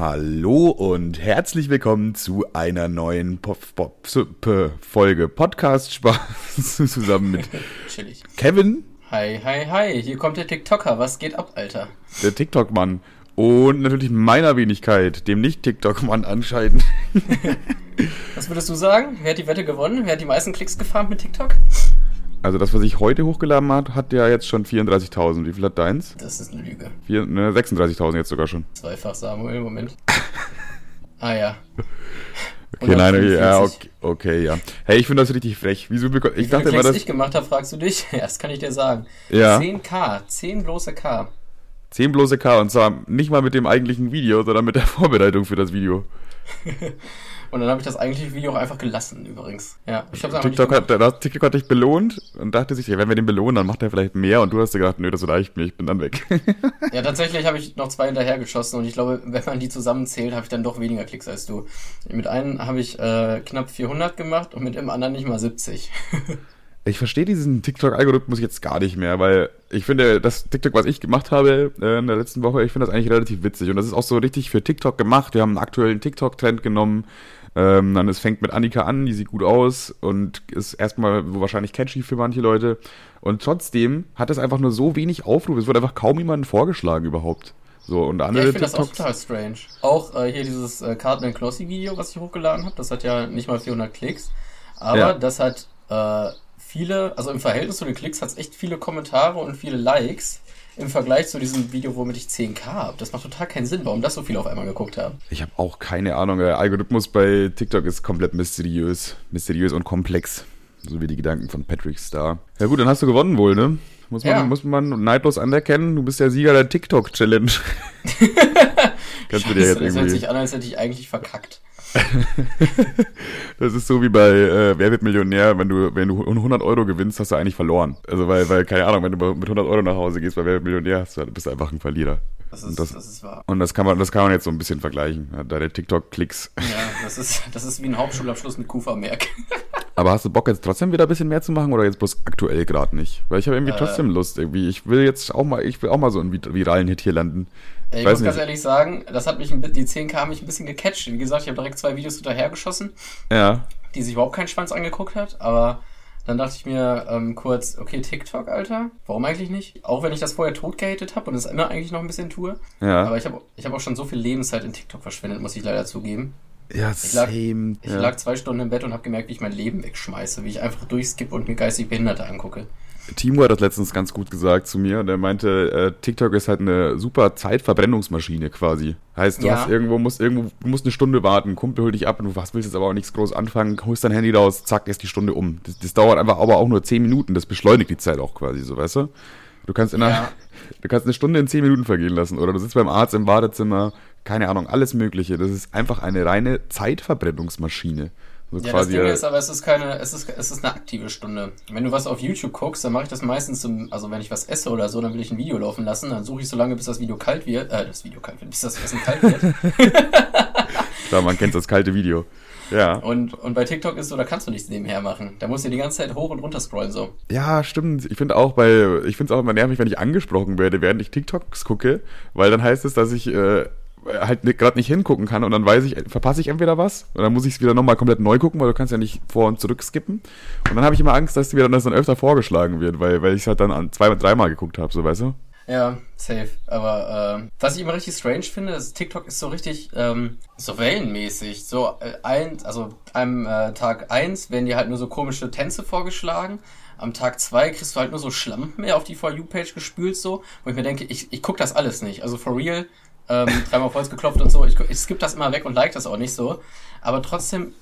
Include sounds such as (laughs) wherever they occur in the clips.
Hallo und herzlich willkommen zu einer neuen Pop Pop P Folge Podcast Spaß (laughs) zusammen mit. (laughs) Kevin, Hi, hi, hi. Hier kommt der TikToker. Was geht ab, Alter? der TikTok-Mann und natürlich meiner Wenigkeit, dem Nicht-TikTok-Mann anscheinend. (laughs) Was würdest du sagen? Wer hat die Wette gewonnen? Wer hat die meisten Klicks gefarmt mit TikTok? Also das, was ich heute hochgeladen hat, hat ja jetzt schon 34.000. Wie viel hat deins? Das ist eine Lüge. Vier, ne, 36.000 jetzt sogar schon. Zweifach Samuel, Moment. (laughs) ah ja. Okay, nein, okay, ja, 145. okay, okay, ja. Hey, ich finde das richtig frech. Wieso beko- Wie Ich dachte immer, dass ich gemacht habe, fragst du dich? (laughs) Ja, das kann ich dir sagen. Ja. 10k, 10 bloße K. 10 bloße K und zwar nicht mal mit dem eigentlichen Video, sondern mit der (laughs) Vorbereitung für das Video. Und dann habe ich das eigentliche Video auch einfach gelassen, übrigens. Ja, ich habe TikTok hat, das, TikTok hat dich belohnt und dachte sich, ja, wenn wir den belohnen, dann macht er vielleicht mehr und du hast dir gedacht, nö, das reicht mir, ich bin dann weg. (laughs) Ja, tatsächlich habe ich noch zwei hinterhergeschossen und ich glaube, wenn man die zusammenzählt, habe ich dann doch weniger Klicks als du. Mit einem habe ich äh, knapp 400 gemacht und mit dem anderen nicht mal 70. (laughs) ich verstehe diesen TikTok-Algorithmus jetzt gar nicht mehr, weil ich finde, das TikTok, was ich gemacht habe äh, in der letzten Woche, ich finde das eigentlich relativ witzig und das ist auch so richtig für TikTok gemacht. Wir haben einen aktuellen TikTok-Trend genommen. Ähm, dann es fängt mit Annika an, die sieht gut aus und ist erstmal wahrscheinlich catchy für manche Leute. Und trotzdem hat es einfach nur so wenig Aufrufe. Es wurde einfach kaum jemandem vorgeschlagen überhaupt. So, und Ja, andere ich finde das auch total strange. Auch äh, hier dieses äh, Cartman Closey Video, was ich hochgeladen habe, das hat ja nicht mal 400 Klicks. Aber Ja. das hat äh, viele, also im Verhältnis zu den Klicks hat es echt viele Kommentare und viele Likes im Vergleich zu diesem Video, womit ich 10k habe. Das macht total keinen Sinn, warum das so viele auf einmal geguckt haben. Ich habe auch keine Ahnung. Der Algorithmus bei TikTok ist komplett mysteriös. Mysteriös und komplex. So wie die Gedanken von Patrick Star. Ja gut, dann hast du gewonnen wohl, ne? Muss man, Ja. muss man neidlos anerkennen. Du bist der Sieger der TikTok-Challenge. (laughs) Kannst du dir jetzt das hört irgendwie... sich an, als hätte ich eigentlich verkackt. (laughs) Das ist so wie bei äh, Wer wird Millionär, wenn du, wenn du 100 Euro gewinnst, hast du eigentlich verloren. Also weil, weil keine Ahnung, wenn du mit 100 Euro nach Hause gehst bei Wer wird Millionär, hast du, bist du einfach ein Verlierer. Das Und ist, das- das, ist wahr. Und das kann man, das kann man jetzt so ein bisschen vergleichen. Ja, Deine TikTok-Klicks. Ja, das ist, das ist wie ein Hauptschulabschluss mit Kufermerk. (laughs) Aber hast du Bock jetzt trotzdem wieder ein bisschen mehr zu machen oder jetzt bloß aktuell gerade nicht? Weil ich habe irgendwie Äh. trotzdem Lust irgendwie. Ich will jetzt auch mal, ich will auch mal so einen vi- viralen Hit hier landen. Ich Weiß muss ganz nicht. ehrlich sagen, das hat mich, die 10k haben mich ein bisschen gecatcht. Wie gesagt, ich habe direkt zwei Videos hinterhergeschossen, Ja. die sich überhaupt kein Schwanz angeguckt hat, aber dann dachte ich mir ähm, kurz, okay, TikTok, Alter, warum eigentlich nicht? Auch wenn ich das vorher tot gehatet habe und es immer eigentlich noch ein bisschen tue. Ja. Aber ich habe ich hab auch schon so viel Lebenszeit in TikTok verschwendet, muss ich leider zugeben. Ja, lag- same. Ich ja. lag zwei Stunden im Bett und habe gemerkt, wie ich mein Leben wegschmeiße, wie ich einfach durchskippe und mir geistig Behinderte angucke. Timo hat das letztens ganz gut gesagt zu mir. Der meinte, äh, TikTok ist halt eine super Zeitverbrennungsmaschine quasi. Heißt, du Ja. hast irgendwo, musst irgendwo, du musst eine Stunde warten, Kumpel holt dich ab und du was willst jetzt aber auch nichts groß anfangen, holst dein Handy raus, zack, ist die Stunde um. Das, das dauert einfach aber auch nur 10 Minuten, das beschleunigt die Zeit auch quasi, so weißt du? Du kannst in einer, Ja. (laughs) du kannst eine Stunde in 10 Minuten vergehen lassen oder du sitzt beim Arzt im Badezimmer, keine Ahnung, alles mögliche. Das ist einfach eine reine Zeitverbrennungsmaschine. So Ja, das Ding äh, ist aber, es ist keine, es ist, es ist eine aktive Stunde. Wenn du was auf YouTube guckst, dann mache ich das meistens zum, also wenn ich was esse oder so, dann will ich ein Video laufen lassen, dann suche ich so lange, bis das Video kalt wird, äh, das Video kalt wird, bis das Essen kalt wird. (laughs) klar, man kennt das kalte Video. Ja. Und, und bei TikTok ist so, da kannst du nichts nebenher machen. Da musst du die ganze Zeit hoch und runter scrollen, so. Ja, stimmt. Ich finde auch bei, ich finde es auch immer nervig, wenn ich angesprochen werde, während ich TikToks gucke, weil dann heißt es, dass ich äh, halt gerade nicht hingucken kann und dann weiß ich, verpasse ich entweder was und dann muss ich es wieder nochmal komplett neu gucken, weil du kannst ja nicht vor und zurück skippen. Und dann habe ich immer Angst, dass mir das dann öfter vorgeschlagen wird, weil, weil ich es halt dann an zwei, dreimal geguckt habe, so weißt du? Ja, safe. Aber äh, was ich immer richtig strange finde, ist, TikTok ist so richtig ähm, so wellenmäßig. So äh, ein, also am äh, Tag eins werden dir halt nur so komische Tänze vorgeschlagen. Am Tag zwei kriegst du halt nur so Schlampen mehr auf die For You-Page gespült, so, wo ich mir denke, ich, ich guck das alles nicht. Also for real, ähm, dreimal auf Holz geklopft und so. Ich, ich skipp das immer weg und like das auch nicht so. Aber trotzdem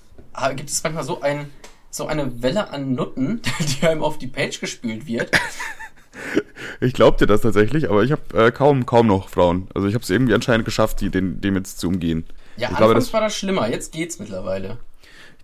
gibt es manchmal so ein so eine Welle an Nutten, (laughs) die einem auf die Page gespült wird. Ich glaub dir das tatsächlich, aber ich habe äh, kaum, kaum noch Frauen. Also ich habe es irgendwie anscheinend geschafft, die, den, dem jetzt zu umgehen. Ja, ich glaube, anfangs das, war das schlimmer, jetzt geht's mittlerweile.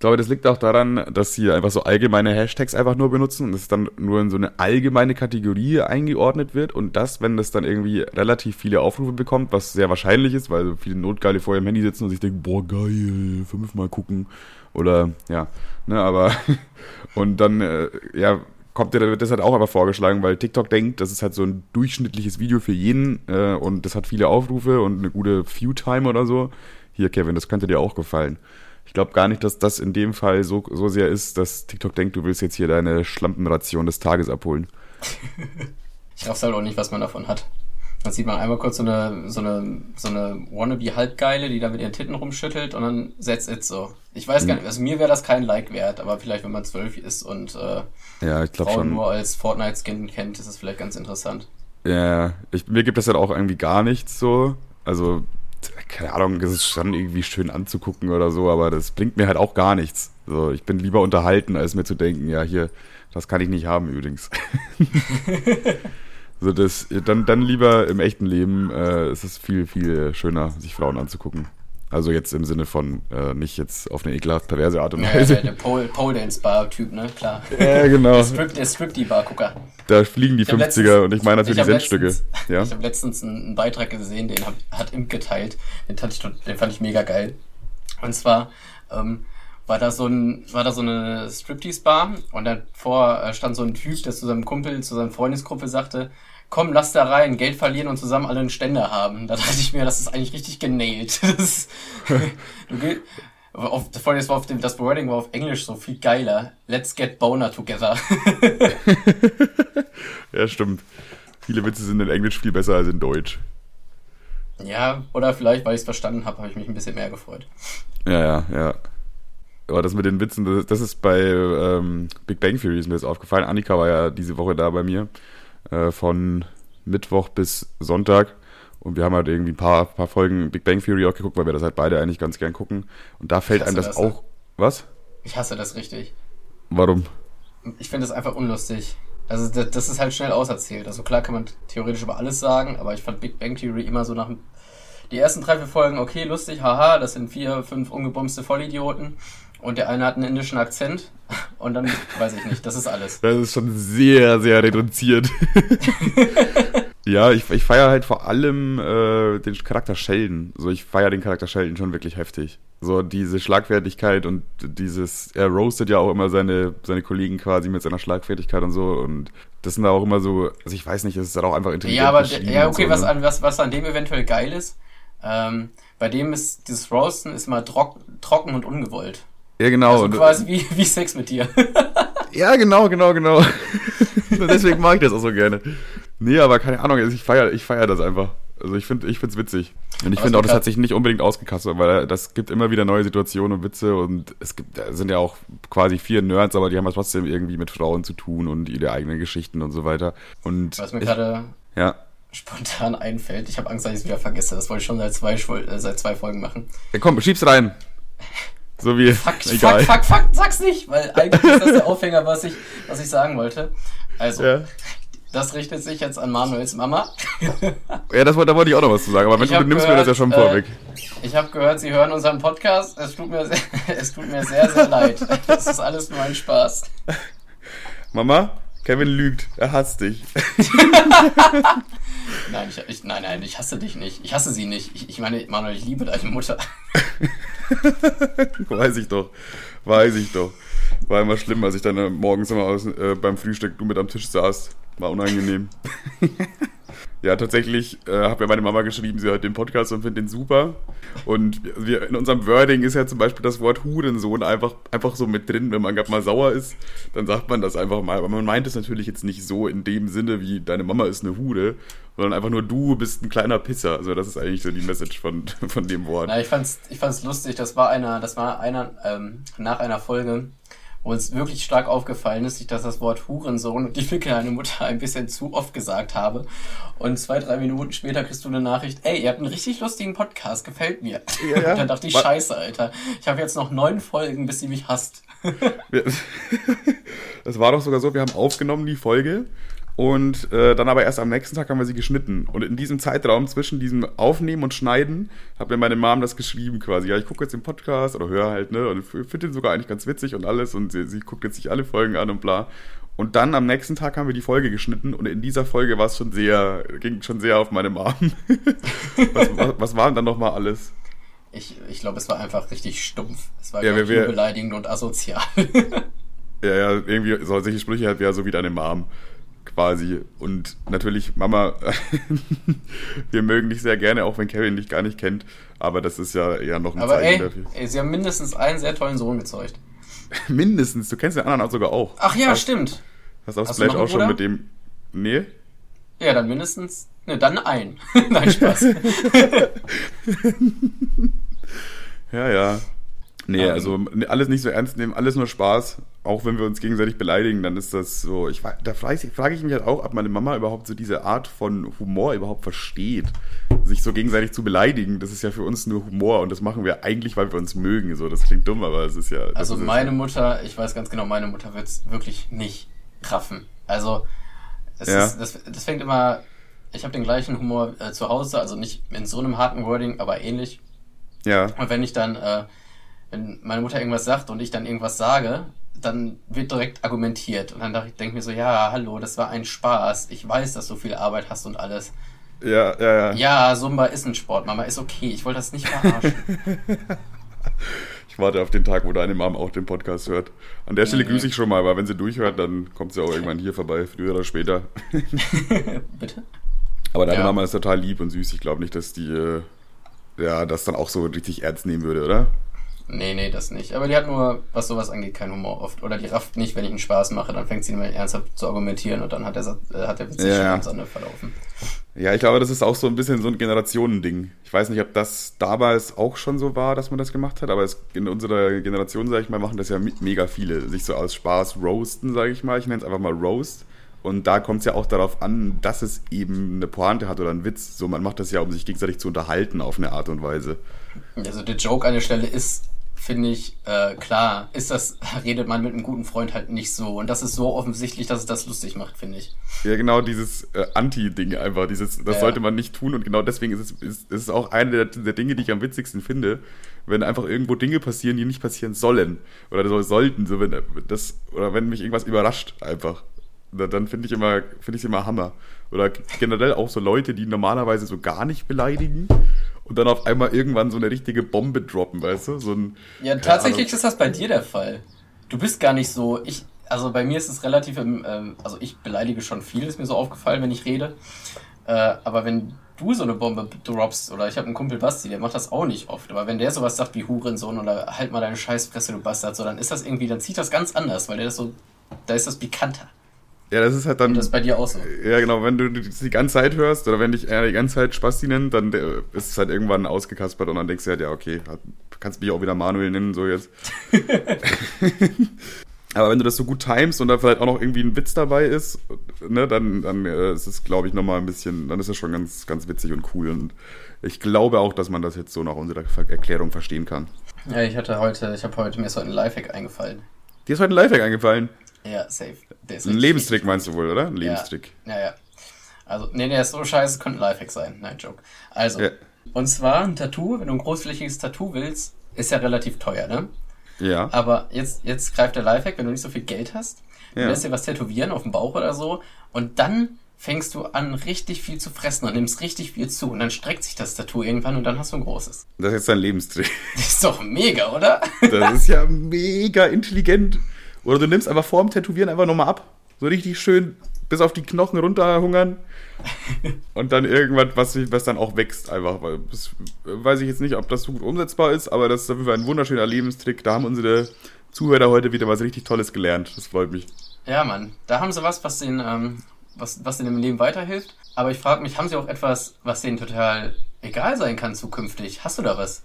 Glaube, das liegt auch daran, dass sie einfach so allgemeine Hashtags einfach nur benutzen und es dann nur in so eine allgemeine Kategorie eingeordnet wird und das, wenn das dann irgendwie relativ viele Aufrufe bekommt, was sehr wahrscheinlich ist, weil so viele Notgeile vor ihrem Handy sitzen und sich denken, boah, geil, fünfmal gucken oder ja, ne, aber (laughs) und dann, äh, ja, kommt dir wird das halt auch einfach vorgeschlagen, weil TikTok denkt, das ist halt so ein durchschnittliches Video für jeden äh, und das hat viele Aufrufe und eine gute View-Time oder so. Hier, Kevin, das könnte dir auch gefallen. Ich glaube gar nicht, dass das in dem Fall so, so sehr ist, dass TikTok denkt, du willst jetzt hier deine Schlampenration des Tages abholen. (laughs) ich raff's halt auch nicht, was man davon hat. Dann sieht man einmal kurz so eine, so eine, so eine Wannabe-Halbgeile, die da mit ihren Titten rumschüttelt und dann setzt it so. Ich weiß gar mhm. nicht, also mir wäre das kein Like wert, aber vielleicht, wenn man zwölf ist und äh, ja, Frauen schon. nur als Fortnite-Skin kennt, ist es vielleicht ganz interessant. Ja, ich, mir gibt das halt auch irgendwie gar nichts so. Also, keine Ahnung, es ist schon irgendwie schön anzugucken oder so, aber das bringt mir halt auch gar nichts. So, ich bin lieber unterhalten, als mir zu denken, ja, hier, das kann ich nicht haben übrigens. (laughs) so, das, dann, dann lieber im echten Leben äh, ist es viel, viel schöner, sich Frauen anzugucken. Also jetzt im Sinne von äh, nicht jetzt auf eine ekelhaft perverse Art und Weise. Ja, der, Pole, Pole Dance Bar Typ, ne? Klar. Ja, genau. Der, Strip, der Stripty Bar Gucker. Da fliegen die ich 50er letztens, und ich meine natürlich ich Centstücke. ja? Ich habe letztens einen Beitrag gesehen, den hab, hat Imp geteilt. Den fand, ich, den fand ich mega geil. Und zwar ähm, war da so ein, war da so eine Striptease Bar und davor äh, stand so ein Typ, der zu seinem Kumpel, zu seiner Freundesgruppe sagte, komm, lass da rein, Geld verlieren und zusammen alle einen Ständer haben. Da dachte ich mir, das ist eigentlich richtig genailt. (laughs) Das, du, auf, vor allem war auf dem, das Wording war auf Englisch so viel geiler. Let's get boner together. (laughs) ja, stimmt. Viele Witze sind in Englisch viel besser als in Deutsch. Ja, oder vielleicht, weil ich es verstanden habe, habe ich mich ein bisschen mehr gefreut. Ja, ja, ja. Aber das mit den Witzen, das, das ist bei ähm, Big Bang Theory ist mir das aufgefallen. Annika war ja diese Woche da bei mir. Äh, von Mittwoch bis Sonntag. Und wir haben halt irgendwie ein paar, paar Folgen Big Bang Theory auch geguckt, weil wir das halt beide eigentlich ganz gern gucken. Und da fällt einem das, das auch. Was? Ich hasse das richtig. Warum? Ich finde das einfach unlustig. Also das, das, ist halt schnell auserzählt. Also klar kann man theoretisch über alles sagen, aber ich fand Big Bang Theory immer so nach die ersten drei, vier Folgen, okay, lustig, haha, das sind vier, fünf ungebumste Vollidioten und der eine hat einen indischen Akzent und dann weiß ich nicht, das ist alles. Das ist schon sehr, sehr reduziert. (laughs) ja, ich, ich feiere halt vor allem äh, den Charakter Sheldon. So, ich feiere den Charakter Sheldon schon wirklich heftig. So, diese Schlagfertigkeit und dieses, er roastet ja auch immer seine, seine Kollegen quasi mit seiner Schlagfertigkeit und so und das sind da auch immer so, also ich weiß nicht, es ist halt auch einfach intelligent. Ja, aber, ja, okay, so, was, ne? an, was, was an dem eventuell geil ist, ähm, bei dem ist dieses Roasten ist immer trock, trocken und ungewollt. Ja, genau. Also quasi wie, wie Sex mit dir. (laughs) ja, genau, genau, genau. (laughs) Deswegen mag ich das auch so gerne. Nee, aber keine Ahnung, also ich feiere ich feier das einfach. Also ich finde ich find's witzig. Und ich finde auch, das hat sich nicht unbedingt ausgekastet, weil das gibt immer wieder neue Situationen und Witze und es gibt, sind ja auch quasi vier Nerds, aber die haben ja trotzdem irgendwie mit Frauen zu tun und ihre eigenen Geschichten und so weiter. Und Was mir gerade ja. spontan einfällt, ich habe Angst, dass ich es wieder vergesse. Das wollte ich schon seit zwei, äh, seit zwei Folgen machen. Ja, komm, schieb's rein. (laughs) So wie. Fuck, egal. fuck, fuck, fuck, sag's nicht, weil eigentlich ist das der Aufhänger, was ich, was ich sagen wollte. Also, ja. das richtet sich jetzt an Manuels Mama. ja, das, da wollte ich auch noch was zu sagen, aber wenn du nimmst mir das ja schon äh, vorweg. Ich habe gehört, Sie hören unseren Podcast. Es tut mir, sehr, (laughs) es tut mir sehr, sehr leid. Es ist alles nur ein Spaß. Mama, Kevin lügt. Er hasst dich. (laughs) nein, ich, ich, nein, nein, ich hasse dich nicht. Ich hasse sie nicht. Ich, ich meine, Manuel, ich liebe deine Mutter. (laughs) Weiß ich doch. Weiß ich doch. War immer schlimm, als ich dann morgens immer aus, äh, beim Frühstück du mit am Tisch saß. War unangenehm. (laughs) Ja, tatsächlich äh, habe ja meine Mama geschrieben, sie hört den Podcast und findet den super. Und wir, in unserem Wording ist ja zum Beispiel das Wort Hurensohn einfach, einfach so mit drin. Wenn man gerade mal sauer ist, dann sagt man das einfach mal. Aber man meint es natürlich jetzt nicht so in dem Sinne, wie deine Mama ist eine Hude, sondern einfach nur du bist ein kleiner Pisser. Also das ist eigentlich so die Message von, von dem Wort. Na, ich fand's, ich fand's lustig. Das war einer, das war einer ähm, nach einer Folge wo uns wirklich stark aufgefallen ist, dass das Wort Hurensohn und die kleine Mutter ein bisschen zu oft gesagt habe. Und zwei, drei Minuten später kriegst du eine Nachricht, ey, ihr habt einen richtig lustigen Podcast, gefällt mir. Ja, ja. Und dann dachte ich, scheiße, Alter. Ich habe jetzt noch neun Folgen, bis sie mich hasst. das (laughs) war doch sogar so, wir haben aufgenommen die Folge und äh, dann aber erst am nächsten Tag haben wir sie geschnitten. Und in diesem Zeitraum zwischen diesem Aufnehmen und Schneiden hat mir meine Mom das geschrieben quasi. Ja, ich gucke jetzt den Podcast oder höre halt, ne? Und finde den sogar eigentlich ganz witzig und alles. Und sie, sie guckt jetzt sich alle Folgen an und bla. Und dann am nächsten Tag haben wir die Folge geschnitten und in dieser Folge war es schon sehr, ging schon sehr auf meine Mom. (laughs) was, was, was war denn dann nochmal alles? Ich, ich glaube, es war einfach richtig stumpf. Es war ja, wir, wir, beleidigend und asozial. (laughs) Ja, ja, irgendwie solche Sprüche hat ja so wie deine Mom quasi. Und natürlich, Mama, (laughs) wir mögen dich sehr gerne, auch wenn Kevin dich gar nicht kennt. Aber das ist ja eher noch ein Aber Zeichen ey, dafür. ey, sie haben mindestens einen sehr tollen Sohn gezeugt. (laughs) Mindestens, du kennst den anderen auch sogar auch. Ach ja, hast, stimmt. Hast auf Hast du Splash einen auch schon mit dem. Nee? Ja, dann mindestens. Ne, dann ein. (laughs) Nein, Spaß. Ja, ja. Nee, also nee, alles nicht so ernst nehmen, alles nur Spaß. Auch wenn wir uns gegenseitig beleidigen, dann ist das so. Ich, da frage ich, frage ich mich halt auch, ob meine Mama überhaupt so diese Art von Humor überhaupt versteht. Sich so gegenseitig zu beleidigen, das ist ja für uns nur Humor und das machen wir eigentlich, weil wir uns mögen. So, das klingt dumm, aber es ist ja. Also ist meine. Mutter, ich weiß ganz genau, meine Mutter wird es wirklich nicht raffen. Also es Ja. ist, das, das fängt immer, ich habe den gleichen Humor äh, zu Hause, also nicht in so einem harten Wording, aber ähnlich. Ja, Und wenn ich dann, äh, wenn meine Mutter irgendwas sagt und ich dann irgendwas sage, dann wird direkt argumentiert. Und dann denke ich mir so, ja, hallo, das war ein Spaß. Ich weiß, dass du viel Arbeit hast und alles. ja, ja, ja. Ja, Zumba ist ein Sport, Mama, ist okay. Ich wollte das nicht verarschen. (laughs) Ich warte auf den Tag, wo deine Mom auch den Podcast hört. An der Stelle Mhm. grüße ich schon mal, aber wenn sie durchhört, dann kommt sie auch irgendwann hier vorbei, früher oder später. (laughs) Bitte? Aber deine Ja. Mama ist total lieb und süß. Ich glaube nicht, dass die äh, ja, das dann auch so richtig ernst nehmen würde, oder? Nee, nee, das nicht. Aber die hat nur, was sowas angeht, keinen Humor oft. Oder die rafft nicht, wenn ich einen Spaß mache, dann fängt sie immer ernsthaft zu argumentieren und dann hat der, äh, hat der Witz sich Ja, schon ganz anders verlaufen. Ja, ich glaube, das ist auch so ein bisschen so ein Generationending. Ich weiß nicht, ob das damals auch schon so war, dass man das gemacht hat, aber es, in unserer Generation, sage ich mal, machen das ja mega viele. Sich so aus Spaß roasten, sage ich mal. Ich nenne es einfach mal Roast. Und da kommt es ja auch darauf an, dass es eben eine Pointe hat oder einen Witz. So, man macht das ja, um sich gegenseitig zu unterhalten auf eine Art und Weise. Also der Joke an der Stelle ist, finde ich, äh, klar, ist das, (laughs) redet man mit einem guten Freund halt nicht so. Und das ist so offensichtlich, dass es das lustig macht, finde ich. Ja, genau dieses äh, Anti-Ding einfach. Dieses, das Ja. sollte man nicht tun und genau deswegen ist es ist, ist es auch eine der, der Dinge, die ich am witzigsten finde, wenn einfach irgendwo Dinge passieren, die nicht passieren sollen oder so sollten, so wenn äh, das oder wenn mich irgendwas überrascht einfach. Da- Dann finde ich immer finde ich immer Hammer oder generell auch so Leute, die normalerweise so gar nicht beleidigen und dann auf einmal irgendwann so eine richtige Bombe droppen, weißt du? So ein Ja, tatsächlich Ahnung. ist das bei dir der Fall. Du bist gar nicht so, ich, also bei mir ist es relativ, im, ähm, also ich beleidige schon viel, ist mir so aufgefallen, wenn ich rede. Äh, aber wenn du so eine Bombe droppst, oder ich habe einen Kumpel Basti, der macht das auch nicht oft, aber wenn der sowas sagt wie Hurensohn oder halt mal deine Scheißfresse, du Bastard, so, dann ist das irgendwie, dann zieht das ganz anders, weil der das so, da ist das pikanter. Ja, das ist halt dann Und das bei dir auch so. Ja, genau, wenn du das die ganze Zeit hörst oder wenn dich er die ganze Zeit Spasti nennt, dann äh, ist es halt irgendwann ausgekaspert und dann denkst du halt, ja, okay, kannst mich auch wieder Manuel nennen, so jetzt. (laughs) Aber wenn du das so gut timest und da vielleicht auch noch irgendwie ein Witz dabei ist, ne, dann, dann äh, ist es, glaube ich, nochmal ein bisschen, dann ist es schon ganz, ganz witzig und cool. Und ich glaube auch, dass man das jetzt so nach unserer Erklärung verstehen kann. Ja, ich hatte heute, ich habe heute, mir ist heute ein Lifehack eingefallen. Dir ist heute ein Lifehack eingefallen. Ja, safe. Ein richtig Lebenstrick meinst du wohl, oder? Ein Lebenstrick. Ja, ja. Also, nee, der ist so scheiße, könnte ein Lifehack sein. Nein, Joke. Also, Ja. und zwar ein Tattoo, wenn du ein großflächiges Tattoo willst, ist ja relativ teuer, ne? Ja. Aber jetzt, jetzt greift der Lifehack, wenn du nicht so viel Geld hast, du Ja. lässt dir was tätowieren auf dem Bauch oder so und dann fängst du an, richtig viel zu fressen und nimmst richtig viel zu und dann streckt sich das Tattoo irgendwann und dann hast du ein großes. Das ist jetzt dein Lebenstrick. (laughs) Das ist doch mega, oder? Das ist ja mega intelligent. Oder du nimmst einfach vorm Tätowieren einfach nochmal ab. So richtig schön bis auf die Knochen runterhungern. (laughs) Und dann irgendwas, was, was dann auch wächst einfach. Das weiß ich jetzt nicht, ob das so gut umsetzbar ist, aber das ist auf jeden Fall ein wunderschöner Lebenstrick. Da haben unsere Zuhörer heute wieder was richtig Tolles gelernt. Das freut mich. Ja, Mann. Da haben sie was, was denen, ähm, was, was denen im Leben weiterhilft. Aber ich frage mich, haben sie auch etwas, was denen total egal sein kann zukünftig? Hast du da was?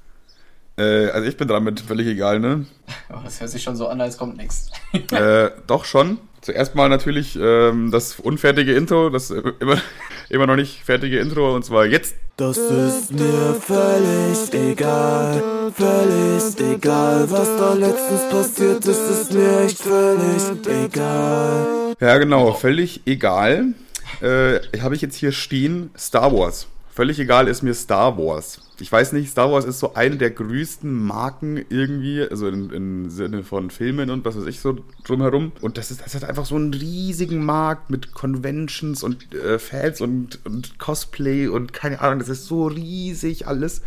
Äh, also ich bin dran mit völlig egal, ne? (laughs) Oh, das hört sich schon so an, als kommt nichts. (laughs) äh, doch schon. Zuerst mal natürlich ähm, das unfertige Intro, das äh, immer, (laughs) immer noch nicht fertige Intro, und zwar jetzt Das ist mir völlig egal, völlig egal, was da letztens passiert ist, ist mir echt völlig egal. Ja, genau, völlig egal. Äh, habe ich jetzt hier stehen Star Wars. Völlig egal ist mir Star Wars. Ich weiß nicht, Star Wars ist so eine der größten Marken irgendwie, also im, Sinne von Filmen und was weiß ich so drumherum. Und das ist, das hat einfach so einen riesigen Markt mit Conventions und äh, Fans und, und Cosplay und keine Ahnung, das ist so riesig alles.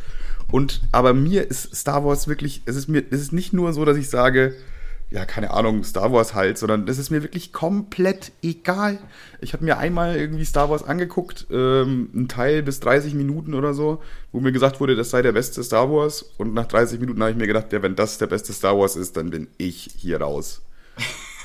Und aber mir ist Star Wars wirklich, es ist mir, es ist nicht nur so, dass ich sage, ja, keine Ahnung, Star Wars halt, sondern das ist mir wirklich komplett egal. Ich habe mir einmal irgendwie Star Wars angeguckt, ähm, ein Teil bis 30 Minuten oder so, wo mir gesagt wurde, das sei der beste Star Wars. Und nach 30 Minuten habe ich mir gedacht, ja, wenn das der beste Star Wars ist, dann bin ich hier raus.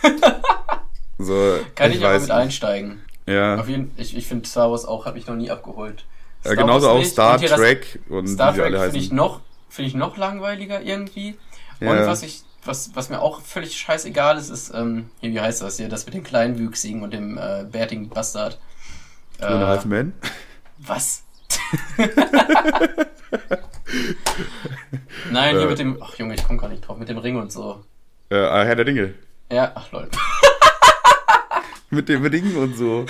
(laughs) so, Kann ich, ich aber mit einsteigen. Ja. Auf jeden, ich ich finde Star Wars auch, habe ich noch nie abgeholt. Star ja, genauso auch Star Trek und Star Trek finde ich noch finde ich noch langweiliger irgendwie. Und ja. was ich was, was mir auch völlig scheißegal ist, ist, ähm, hier, wie heißt das hier, das mit dem Kleinwüchsigen und dem äh, bärtigen Bastard. Äh, Half Men? Was? (laughs) Nein, hier äh, mit dem, ach Junge, ich komme gar nicht drauf, mit dem Ring und so. Äh, ah, Herr der Dinge. Ja, ach lol. (laughs) mit dem Ring und so.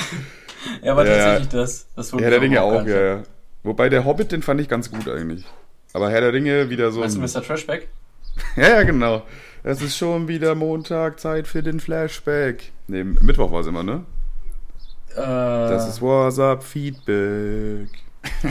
Ja, aber ja, tatsächlich das. das Herr der Dinge auch, ja, ja. Wobei der Hobbit, den fand ich ganz gut eigentlich. Aber Herr der Ringe wieder so. Weißt du Mr. Trashback? (laughs) ja, ja, genau. Es ist schon wieder Montag, Zeit für den Flashback. Ne, Mittwoch war es immer, ne? Äh, das ist WhatsApp Feedback.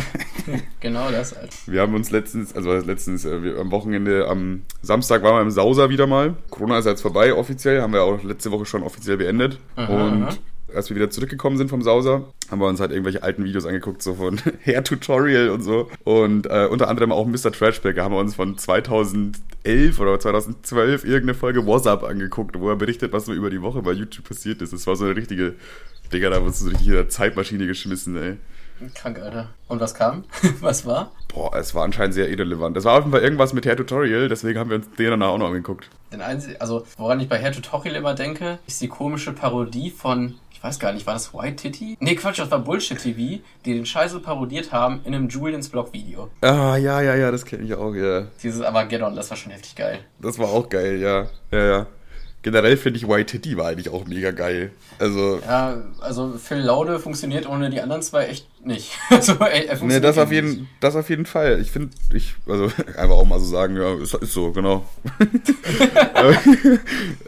(laughs) genau das halt. Wir haben uns letztens, also letztens, äh, wir, am Wochenende, am Samstag waren wir im Sauser wieder mal. Corona ist jetzt vorbei offiziell, haben wir auch letzte Woche schon offiziell beendet. Aha, und aha als wir wieder zurückgekommen sind vom Sauser, haben wir uns halt irgendwelche alten Videos angeguckt, so von (laughs) Hair Tutorial und so. Und äh, unter anderem auch Mr. Trashback, da haben wir uns von 2011 oder 2012 irgendeine Folge WhatsApp angeguckt, wo er berichtet, was so über die Woche bei YouTube passiert ist. Das war so eine richtige, Digga, da wurdest du so richtig in der Zeitmaschine geschmissen, ey. Krank, Alter. Und was kam? (laughs) was war? Boah, es war anscheinend sehr irrelevant. Es war auf jeden Fall irgendwas mit Hair Tutorial, deswegen haben wir uns den danach auch noch angeguckt. Den einzigen, also woran ich bei Hair Tutorial immer denke, ist die komische Parodie von ich weiß gar nicht, war das White Titty? Nee, Quatsch, das war Bullshit TV, die den Scheiße parodiert haben in einem Julians Blog Video. Ah, ja, ja, ja, das kenne ich auch, ja. Dieses Armageddon, das war schon heftig geil. Das war auch geil, ja. Ja, ja. Generell finde ich White Titty war eigentlich auch mega geil. Also. Ja, also Phil Laude funktioniert ohne die anderen zwei echt nicht. (laughs) also, er funktioniert nee, das auf jeden, das auf jeden Fall. Ich finde, ich, also (laughs) einfach auch mal so sagen, ja, ist, ist so, genau. (laughs)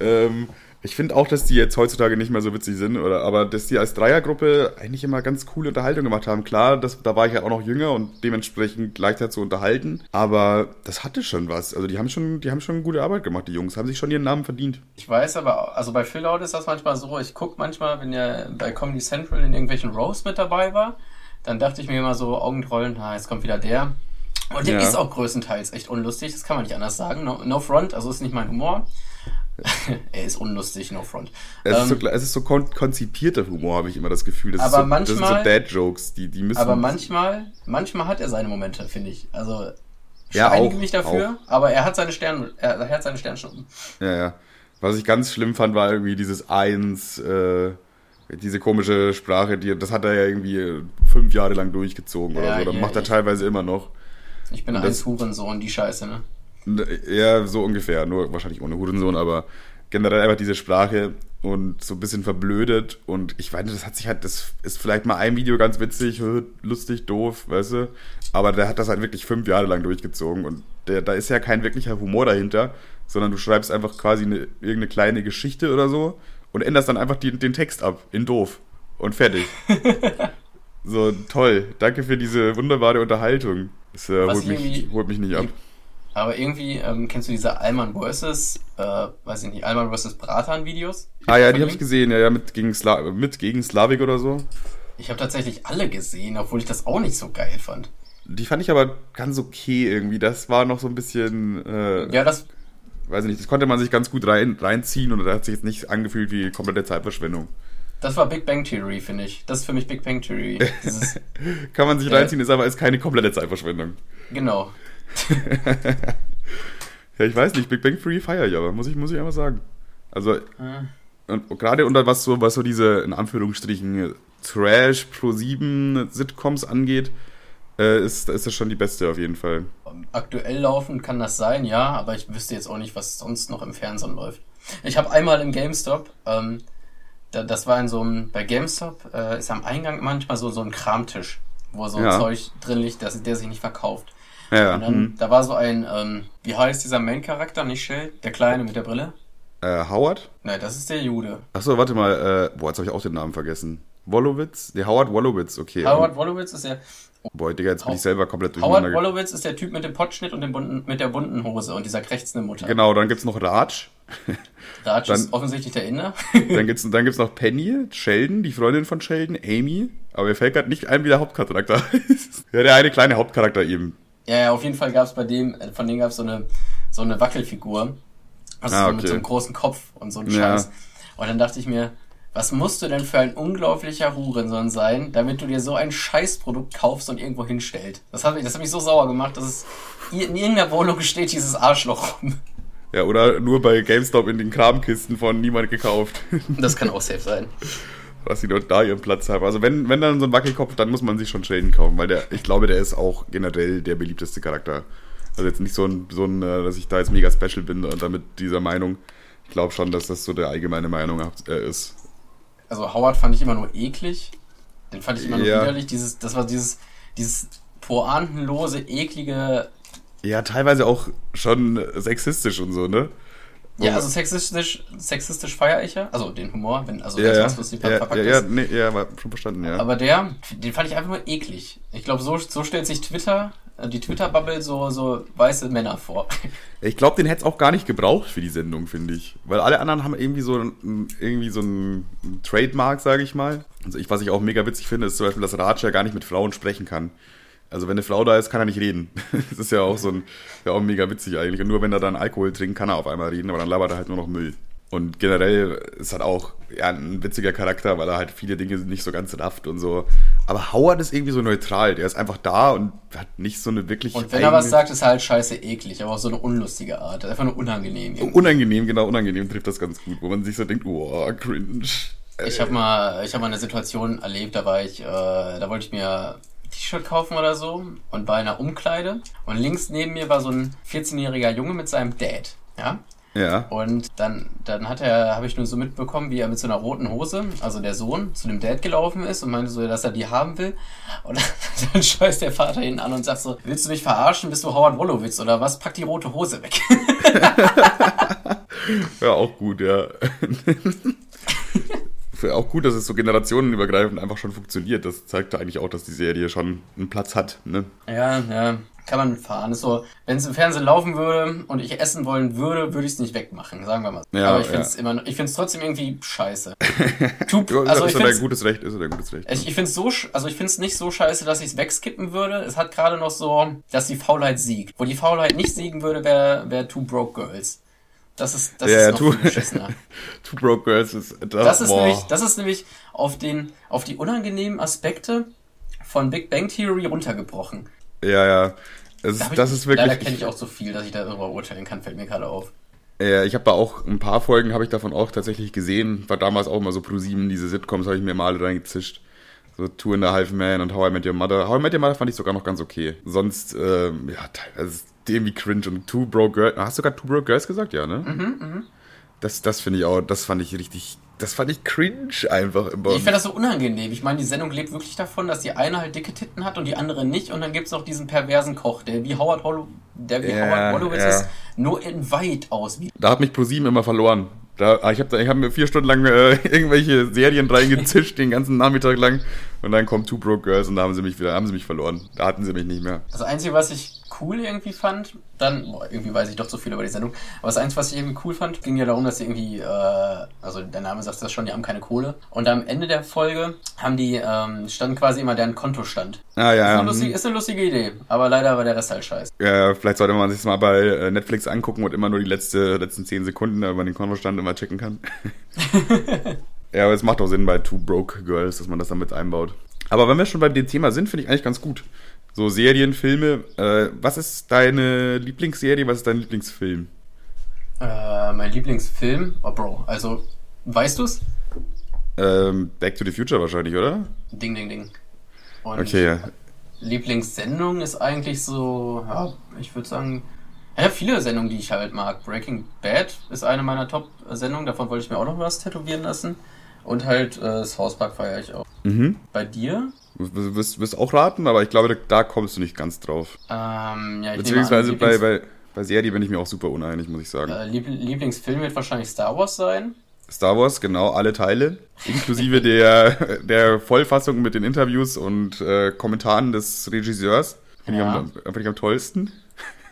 ähm, ich finde auch, dass die jetzt heutzutage nicht mehr so witzig sind, oder aber dass die als Dreiergruppe eigentlich immer ganz coole Unterhaltung gemacht haben. Klar, das, da war ich ja auch noch jünger und dementsprechend leichter zu unterhalten. Aber das hatte schon was. Also die haben schon, die haben schon gute Arbeit gemacht, die Jungs, haben sich schon ihren Namen verdient. Ich weiß aber, also bei Phil Out ist das manchmal so, ich gucke manchmal, wenn er bei Comedy Central in irgendwelchen Rows mit dabei war, dann dachte ich mir immer so, Augentrollen, na, jetzt kommt wieder der. Und der ja. ist auch größtenteils echt unlustig, das kann man nicht anders sagen. No, no front, also ist nicht mein Humor. (laughs) er ist unlustig, no front. Es, ähm, ist, so, ähm, es ist so kon konzipierter Humor, habe ich immer das Gefühl. Das aber so, manchmal, das sind so Dad-Jokes, die, die müssen. Aber manchmal, manchmal hat er seine Momente, finde ich. Also ja, einige mich dafür, auch. aber er hat seine Sterne, er hat seine Sternschnuppen. Ja, ja. Was ich ganz schlimm fand, war irgendwie dieses Eins, äh, diese komische Sprache, die, das hat er ja irgendwie fünf Jahre lang durchgezogen ja, oder so. Das macht er teilweise immer noch. Ich bin ein Hurensohn, die Scheiße, ne? Ja, so ungefähr, nur wahrscheinlich ohne Hurensohn, aber generell einfach diese Sprache und so ein bisschen verblödet und ich weiß nicht, das hat sich halt, das ist vielleicht mal ein Video ganz witzig, (laughs) lustig, doof, weißt du, aber der hat das halt wirklich fünf Jahre lang durchgezogen und der, da ist ja kein wirklicher Humor dahinter, sondern du schreibst einfach quasi eine, irgendeine kleine Geschichte oder so und änderst dann einfach die, den Text ab in doof und fertig. (laughs) so, toll, danke für diese wunderbare Unterhaltung. Das äh, holt, mich, holt mich nicht ab. Aber irgendwie, ähm, kennst du diese Alman vs., äh, weiß ich nicht, Alman vs. Bratan-Videos? Ah ja, die habe ich gesehen, ja, ja, mit gegen, Sla mit gegen Slavik oder so. Ich habe tatsächlich alle gesehen, obwohl ich das auch nicht so geil fand. Die fand ich aber ganz okay irgendwie. Das war noch so ein bisschen. Äh, ja, das. Weiß ich nicht, das konnte man sich ganz gut rein, reinziehen und da hat sich jetzt nicht angefühlt wie komplette Zeitverschwendung. Das war Big Bang Theory, finde ich. Das ist für mich Big Bang Theory. (laughs) Kann man sich äh, reinziehen, ist aber ist keine komplette Zeitverschwendung. Genau. Ja, ich weiß nicht, Big Bang Theory feiere ich aber, muss ich, muss ich einfach sagen. Also, hm. und gerade unter was so, was so diese, in Anführungsstrichen, Trash Pro 7 Sitcoms angeht, äh, ist, ist das schon die beste auf jeden Fall. Aktuell laufen kann das sein, ja, aber ich wüsste jetzt auch nicht, was sonst noch im Fernsehen läuft. Ich habe einmal im GameStop, ähm, da, das war in so einem, bei GameStop äh, ist am Eingang manchmal so, so ein Kramtisch, wo so ja. Zeug drin liegt, das, der sich nicht verkauft. Ja, und dann, hm. da war so ein, ähm, wie heißt dieser Main-Charakter, nicht Shell? Der Kleine mit der Brille? Äh, Howard? Nein, das ist der Jude. Achso, warte mal, äh, boah, jetzt habe ich auch den Namen vergessen. Wolowitz? Der Howard Wolowitz, okay. Howard Wolowitz ist der. Oh, boah, Digga, jetzt bin ich selber komplett durcheinander. Howard Wolowitz ist der Typ mit dem Pottschnitt und dem bunten, mit der bunten Hose und dieser krächzenden Mutter. Genau, dann gibt's noch Raj. (laughs) Raj Dann- ist offensichtlich der Inder. (laughs) Dann gibt's, dann gibt's noch Penny, Sheldon, die Freundin von Sheldon, Amy. Aber mir fällt gerade nicht ein, wie der Hauptcharakter (laughs) heißt. Ja, der eine kleine Hauptcharakter eben. Ja, ja, auf jeden Fall gab es bei dem, äh, von denen gab es so eine, so eine Wackelfigur. Also Ah, so mit okay. so einem großen Kopf und so ein Ja. Scheiß. Und dann dachte ich mir, was musst du denn für ein unglaublicher Hurensohn sein, damit du dir so ein Scheißprodukt kaufst und irgendwo hinstellt? Das hat mich, das hat mich so sauer gemacht, dass es in irgendeiner Wohnung steht dieses Arschloch rum. Ja, oder nur bei GameStop in den Kramkisten von niemand gekauft. Das kann auch safe sein. (laughs) dass sie dort da ihren Platz haben. Also wenn, wenn dann so ein Wackelkopf, dann muss man sich schon Sheldon kaufen, weil der, ich glaube, der ist auch generell der beliebteste Charakter. Also jetzt nicht so ein, so ein, äh, dass ich da jetzt mega special bin und damit dieser Meinung. Ich glaube schon, dass das so der allgemeine Meinung äh, ist. Also Howard fand ich immer nur eklig. Den fand ich immer nur Ja. widerlich. Dieses, das war dieses, dieses pointenlose, eklige. Ja, teilweise auch schon sexistisch und so, ne? Ja, also sexistisch, sexistisch feiere ich ja. Also den Humor, wenn, also ja, das, ja, lustig ja, verpackt ja, ja, ist. nee, ja, war schon verstanden, ja. Aber der, den fand ich einfach nur eklig. Ich glaube, so, so stellt sich Twitter, äh, die Twitter-Bubble so, so weiße Männer vor. (laughs) Ich glaube, den hätte es auch gar nicht gebraucht für die Sendung, finde ich. Weil alle anderen haben irgendwie so ein, irgendwie so ein Trademark, sage ich mal. Also ich, was ich auch mega witzig finde, ist zum Beispiel, dass Raj ja gar nicht mit Frauen sprechen kann. Also wenn eine Frau da ist, kann er nicht reden. (laughs) Das ist ja auch so ein, ja auch mega witzig eigentlich. Und nur wenn er dann Alkohol trinkt, kann er auf einmal reden, aber dann labert er halt nur noch Müll. Und generell ist halt auch ja, ein witziger Charakter, weil er halt viele Dinge nicht so ganz rafft und so. Aber Howard ist irgendwie so neutral. Der ist einfach da und hat nicht so eine wirklich Und wenn er was sagt, ist er halt scheiße eklig, aber auf so eine unlustige Art. Einfach nur unangenehm. irgendwie. Unangenehm, genau, unangenehm trifft das ganz gut, wo man sich so denkt, oh, cringe. Ich habe mal, ich habe mal eine Situation erlebt, da war ich, äh, da wollte ich mir T-Shirt kaufen oder so und bei einer Umkleide und links neben mir war so ein 14-jähriger Junge mit seinem Dad, ja. Ja. Und dann, dann hat er, habe ich nur so mitbekommen, wie er mit so einer roten Hose, also der Sohn, zu dem Dad gelaufen ist und meinte so, dass er die haben will. Und (laughs) dann scheißt der Vater ihn an und sagt so, willst du mich verarschen? Bist du Howard Wolowitz oder was? Pack die rote Hose weg. (laughs) Ja, auch gut, ja. (laughs) Auch gut, dass es so generationenübergreifend einfach schon funktioniert. Das zeigt ja eigentlich auch, dass die Serie schon einen Platz hat. Ne? Ja, ja, kann man mitfahren. Ist so, wenn es im Fernsehen laufen würde und ich essen wollen würde, würde ich es nicht wegmachen, sagen wir mal. Ja, Aber ich ja. finde es immer, ich finde es trotzdem irgendwie scheiße. (laughs) Ja, also ist ich ja dein gutes Recht, ist ja dein gutes Recht. ich, ich finde es so, also ich finde es nicht so scheiße, dass ich es wegskippen würde. Es hat gerade noch so, dass die Faulheit siegt. Wo die Faulheit nicht siegen würde, wäre wär Two Broke Girls. Das ist, das Ja, ist noch Two- beschissener. (laughs) Two Broke Girls ist da, Das ist boah. nämlich, das ist nämlich auf den, auf die unangenehmen Aspekte von Big Bang Theory runtergebrochen. Ja, ja. Es Da das ich, ist wirklich. Leider kenne ich auch so viel, dass ich darüber urteilen kann, fällt mir gerade auf. Ja, ich habe da auch ein paar Folgen habe ich davon auch tatsächlich gesehen. War damals auch immer so pro 7, diese Sitcoms habe ich mir mal reingezischt. So Two and a Half Man und How I Met Your Mother. How I Met Your Mother fand ich sogar noch ganz okay. Sonst, ähm, ja, teilweise ist dem wie cringe und Two Broke Girls. Hast du gerade Two Broke Girls gesagt? Ja, ne? Mhm, Das, das finde ich auch, das fand ich richtig, das fand ich cringe einfach immer. Ich finde das so unangenehm. Ich meine, die Sendung lebt wirklich davon, dass die eine halt dicke Titten hat und die andere nicht. Und dann gibt's noch diesen perversen Koch, der wie Howard, Hollow, der wie Ja, Howard Wolowitz ja. ist, nur in weit aus. Da hat mich ProSieben immer verloren. Da, ah, ich habe ich hab mir vier Stunden lang äh, (laughs) irgendwelche Serien reingezischt, den ganzen Nachmittag lang. Und dann kommt Two Broke Girls und da haben sie mich wieder, haben sie mich verloren. Da hatten sie mich nicht mehr. Das Einzige, was ich cool irgendwie fand, dann, boah, irgendwie weiß ich doch so viel über die Sendung, aber das Einzige, was ich irgendwie cool fand, ging ja darum, dass sie irgendwie, äh, also der Name sagt das schon, die haben keine Kohle. Und am Ende der Folge haben die, ähm, standen quasi immer deren Kontostand. Ah, ja, Ist, ja. eine lustige, ist eine lustige Idee, aber leider war der Rest halt scheiße. Ja, vielleicht sollte man sich das mal bei äh, Netflix angucken und immer nur die letzte, letzten zehn Sekunden, damit man den Kontostand immer checken kann. (laughs) ja, aber es macht auch Sinn bei Two Broke Girls, dass man das damit einbaut. Aber wenn wir schon bei dem Thema sind, finde ich eigentlich ganz gut. So Serien, Filme. Äh, was ist deine Lieblingsserie, was ist dein Lieblingsfilm? Äh, mein Lieblingsfilm, oh Bro, also, weißt du's? Ähm, Back to the Future wahrscheinlich, oder? Ding, ding, ding. Und Okay, ja. Lieblingssendung ist eigentlich so, ja, ich würde sagen, habe viele Sendungen, die ich halt mag. Breaking Bad ist eine meiner Top-Sendungen, davon wollte ich mir auch noch was tätowieren lassen. Und halt äh, das Hauspark feiere ich auch. Mhm. Bei dir? Du wirst, wirst auch raten, aber ich glaube, da, kommst du nicht ganz drauf. Ähm, ja, ich Beziehungsweise an, bei, bei, bei Serie bin ich mir auch super uneinig, muss ich sagen. äh, Liebl Lieblingsfilm wird wahrscheinlich Star Wars sein. Star Wars, genau, alle Teile. Inklusive der, (laughs) der Vollfassung mit den Interviews und äh, Kommentaren des Regisseurs. Finde Ja. ich, am- find ich am tollsten.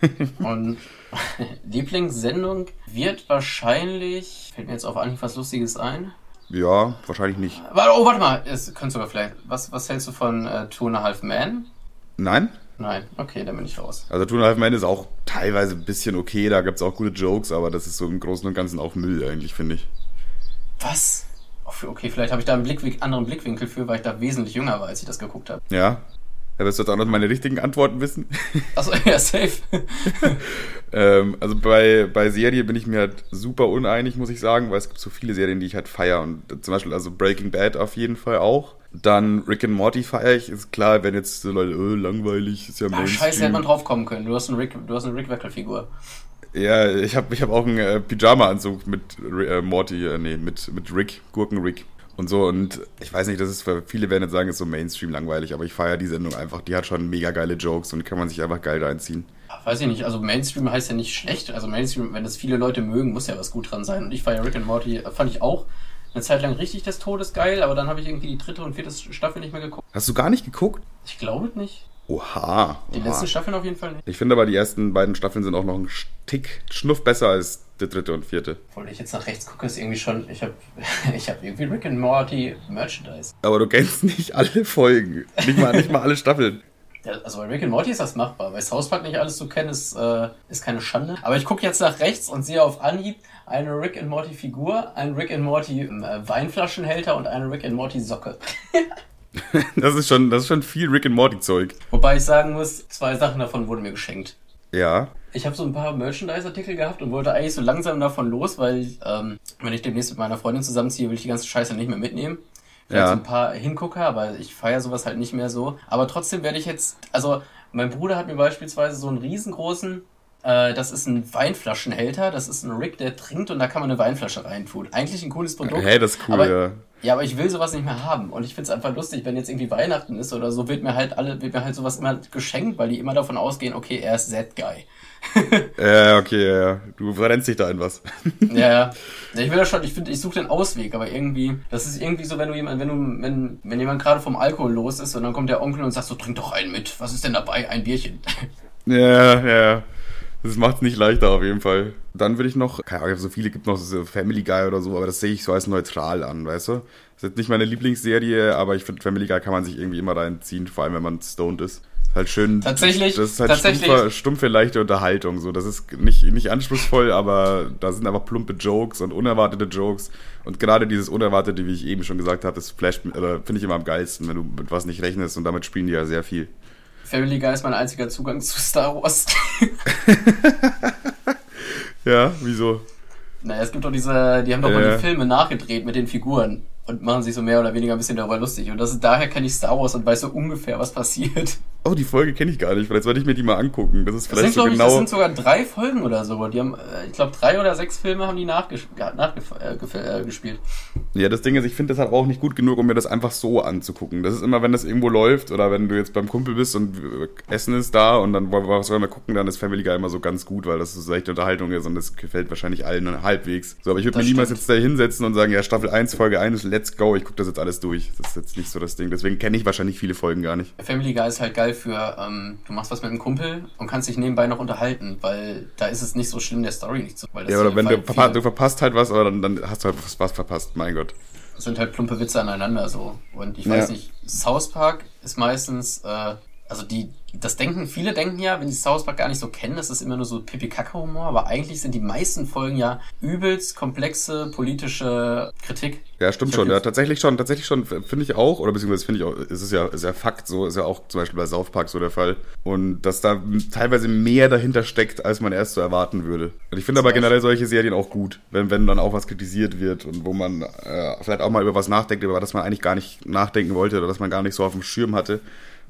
(laughs) Und (laughs) Lieblingssendung wird wahrscheinlich, fällt mir jetzt auf Anhieb was Lustiges ein. Ja, wahrscheinlich nicht. Oh, warte mal, es könnte sogar vielleicht. Was, was hältst du von äh, Two and a Half Man? Nein? Nein, okay, dann bin ich raus. Also Two and a Half Men ist auch teilweise ein bisschen okay, da gibt's auch gute Jokes, aber das ist so im Großen und Ganzen auch Müll eigentlich, finde ich. Was? Okay, vielleicht habe ich da einen Blickwinkel, anderen Blickwinkel für, weil ich da wesentlich jünger war, als ich das geguckt habe. Ja? Ja, willst du jetzt auch noch meine richtigen Antworten wissen? Achso, ja, safe. (laughs) ähm, also bei, bei Serie bin ich mir halt super uneinig, muss ich sagen, weil es gibt so viele Serien, die ich halt feier und zum Beispiel also Breaking Bad auf jeden Fall auch. Dann Rick and Morty feiere ich, ist klar, wenn jetzt so Leute, oh, langweilig, ist ja Mainstream. scheiße, hätte man drauf kommen können. Du hast eine Rick, du hast eine Rick Wackel-Figur. Ja, ich habe ich hab auch einen äh, Pyjama-Anzug mit äh, Morty, äh, nee, mit, mit Rick, Gurken-Rick. Und so, und ich weiß nicht, das ist für viele werden jetzt sagen, ist so Mainstream langweilig, aber ich feiere die Sendung einfach. Die hat schon mega geile Jokes und kann man sich einfach geil reinziehen. Weiß ich nicht, also Mainstream heißt ja nicht schlecht. Also Mainstream, wenn das viele Leute mögen, muss ja was gut dran sein. Und ich feiere Rick and Morty, äh, fand ich auch eine Zeit lang richtig des Todes geil, aber dann habe ich irgendwie die dritte und vierte Staffel nicht mehr geguckt. Hast du gar nicht geguckt? Ich glaube nicht. Oha. Die oha. letzten Staffeln auf jeden Fall nicht. Ich finde aber, die ersten beiden Staffeln sind auch noch ein Tick, Schnuff besser als die dritte und vierte. Obwohl ich jetzt nach rechts gucke, ist irgendwie schon, ich habe (laughs) ich hab irgendwie Rick and Morty Merchandise. Aber du kennst nicht alle Folgen. Nicht mal, nicht mal alle Staffeln. Also bei Rick and Morty ist das machbar. Bei South Park nicht alles zu kennen, ist, äh, ist keine Schande. Aber ich gucke jetzt nach rechts und sehe auf Anhieb eine Rick and Morty Figur, einen Rick and Morty äh, Weinflaschenhälter und eine Rick and Morty Socke. (laughs) Das ist schon, das ist schon viel Rick and Morty Zeug. Wobei ich sagen muss, zwei Sachen davon wurden mir geschenkt. Ja. Ich habe so ein paar Merchandise-Artikel gehabt und wollte eigentlich so langsam davon los, weil ähm, wenn ich demnächst mit meiner Freundin zusammenziehe, will ich die ganze Scheiße nicht mehr mitnehmen. Vielleicht Ja. so ein paar Hingucker, aber ich feiere sowas halt nicht mehr so. Aber trotzdem werde ich jetzt, also mein Bruder hat mir beispielsweise so einen riesengroßen, äh, das ist ein Weinflaschenhälter, das ist ein Rick, der trinkt und da kann man eine Weinflasche reintun. Eigentlich ein cooles Produkt. Hey, das ist cool, aber, ja. Ja, aber ich will sowas nicht mehr haben. Und ich find's einfach lustig, wenn jetzt irgendwie Weihnachten ist oder so, wird mir halt alle, wird mir halt sowas immer geschenkt, weil die immer davon ausgehen, okay, er ist Z-Guy. (laughs) Ja, okay, ja, ja. Du verrennst dich da in was. Ja, ja. (laughs) Ja, Ich will das schon, ich finde, ich suche den Ausweg, aber irgendwie, das ist irgendwie so, wenn du jemand, wenn du, wenn, wenn jemand gerade vom Alkohol los ist und dann kommt der Onkel und sagt so, trink doch einen mit. Was ist denn dabei? Ein Bierchen. (laughs) Ja, ja. Das macht's nicht leichter auf jeden Fall. Dann würde ich noch, keine Ahnung, so viele gibt noch so Family Guy oder so, aber das sehe ich so als neutral an, weißt du? Das ist jetzt nicht meine Lieblingsserie, aber ich finde Family Guy kann man sich irgendwie immer reinziehen, vor allem wenn man stoned ist. Ist halt schön. Tatsächlich, Das ist halt tatsächlich. Stumpfe, stumpfe, leichte Unterhaltung. So, das ist nicht, nicht anspruchsvoll, aber da sind einfach plumpe Jokes und unerwartete Jokes. Und gerade dieses Unerwartete, wie ich eben schon gesagt habe, das flasht, finde ich immer am geilsten, wenn du mit was nicht rechnest und damit spielen die ja sehr viel. Family Guy ist mein einziger Zugang zu Star Wars. (laughs) Ja, wieso? naja, es gibt doch diese, die haben doch mal Ja. die Filme nachgedreht mit den Figuren und machen sich so mehr oder weniger ein bisschen darüber lustig. Und das ist, daher kenne ich Star Wars und weiß so ungefähr, was passiert. Oh, die Folge kenne ich gar nicht. Vielleicht sollte ich mir die mal angucken. Das ist Das vielleicht sind, so glaube ich, das genau. sind sogar drei Folgen oder so. Die haben, äh, ich glaube, drei oder sechs Filme haben die nachges nachgef äh, äh. Ja, das Ding ist, ich finde das halt auch nicht gut genug, um mir das einfach so anzugucken. Das ist immer, wenn das irgendwo läuft oder wenn du jetzt beim Kumpel bist und Essen ist da und dann wollen wir was wir gucken, dann ist Family Guy immer so ganz gut, weil das so leichte Unterhaltung ist und das gefällt wahrscheinlich allen halbwegs. So, aber ich würde mir Das niemals jetzt da hinsetzen und sagen, ja, Staffel 1, Folge 1, let's go, ich gucke das jetzt alles durch. Das ist jetzt nicht so das Ding. Deswegen kenne ich wahrscheinlich viele Folgen gar nicht. Family Guy ist halt geil für, ähm, du machst was mit einem Kumpel und kannst dich nebenbei noch unterhalten, weil da ist es nicht so schlimm, der Story nicht zu. Weil Ja, oder wenn du, halt verpa du verpasst halt was, aber dann, dann hast du halt was, verpasst, mein Gott. Das sind halt plumpe Witze aneinander so. Und ich Ja. weiß nicht, South Park ist meistens, äh, also die, das denken, viele denken ja, wenn die South Park gar nicht so kennen, das ist immer nur so Pipi-Kacke-Humor, aber eigentlich sind die meisten Folgen ja übelst komplexe politische Kritik. Ja, stimmt schon. Ja, tatsächlich schon, tatsächlich schon, finde ich auch, oder beziehungsweise finde ich auch, ist es ja, ist ja Fakt, so ist ja auch zum Beispiel bei South Park so der Fall. Und dass da teilweise mehr dahinter steckt, als man erst so erwarten würde. Und ich finde aber generell solche Serien auch gut, wenn, wenn dann auch was kritisiert wird und wo man äh, vielleicht auch mal über was nachdenkt, über das man eigentlich gar nicht nachdenken wollte oder das man gar nicht so auf dem Schirm hatte.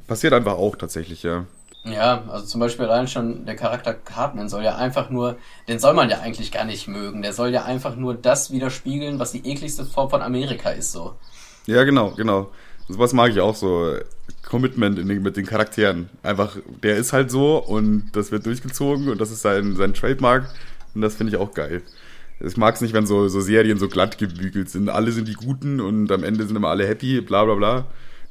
Passiert einfach auch tatsächlich, ja. Ja, also zum Beispiel allein schon der Charakter Cartman soll ja einfach nur, den soll man ja eigentlich gar nicht mögen. Der soll ja einfach nur das widerspiegeln, was die ekligste Form von Amerika ist, so. Ja, genau, genau. Sowas mag ich auch so. Commitment den, mit den Charakteren. Einfach, der ist halt so und das wird durchgezogen und das ist sein, sein Trademark und das finde ich auch geil. Ich mag es nicht, wenn so, so Serien so glatt gebügelt sind. Alle sind die Guten und am Ende sind immer alle happy, bla bla bla.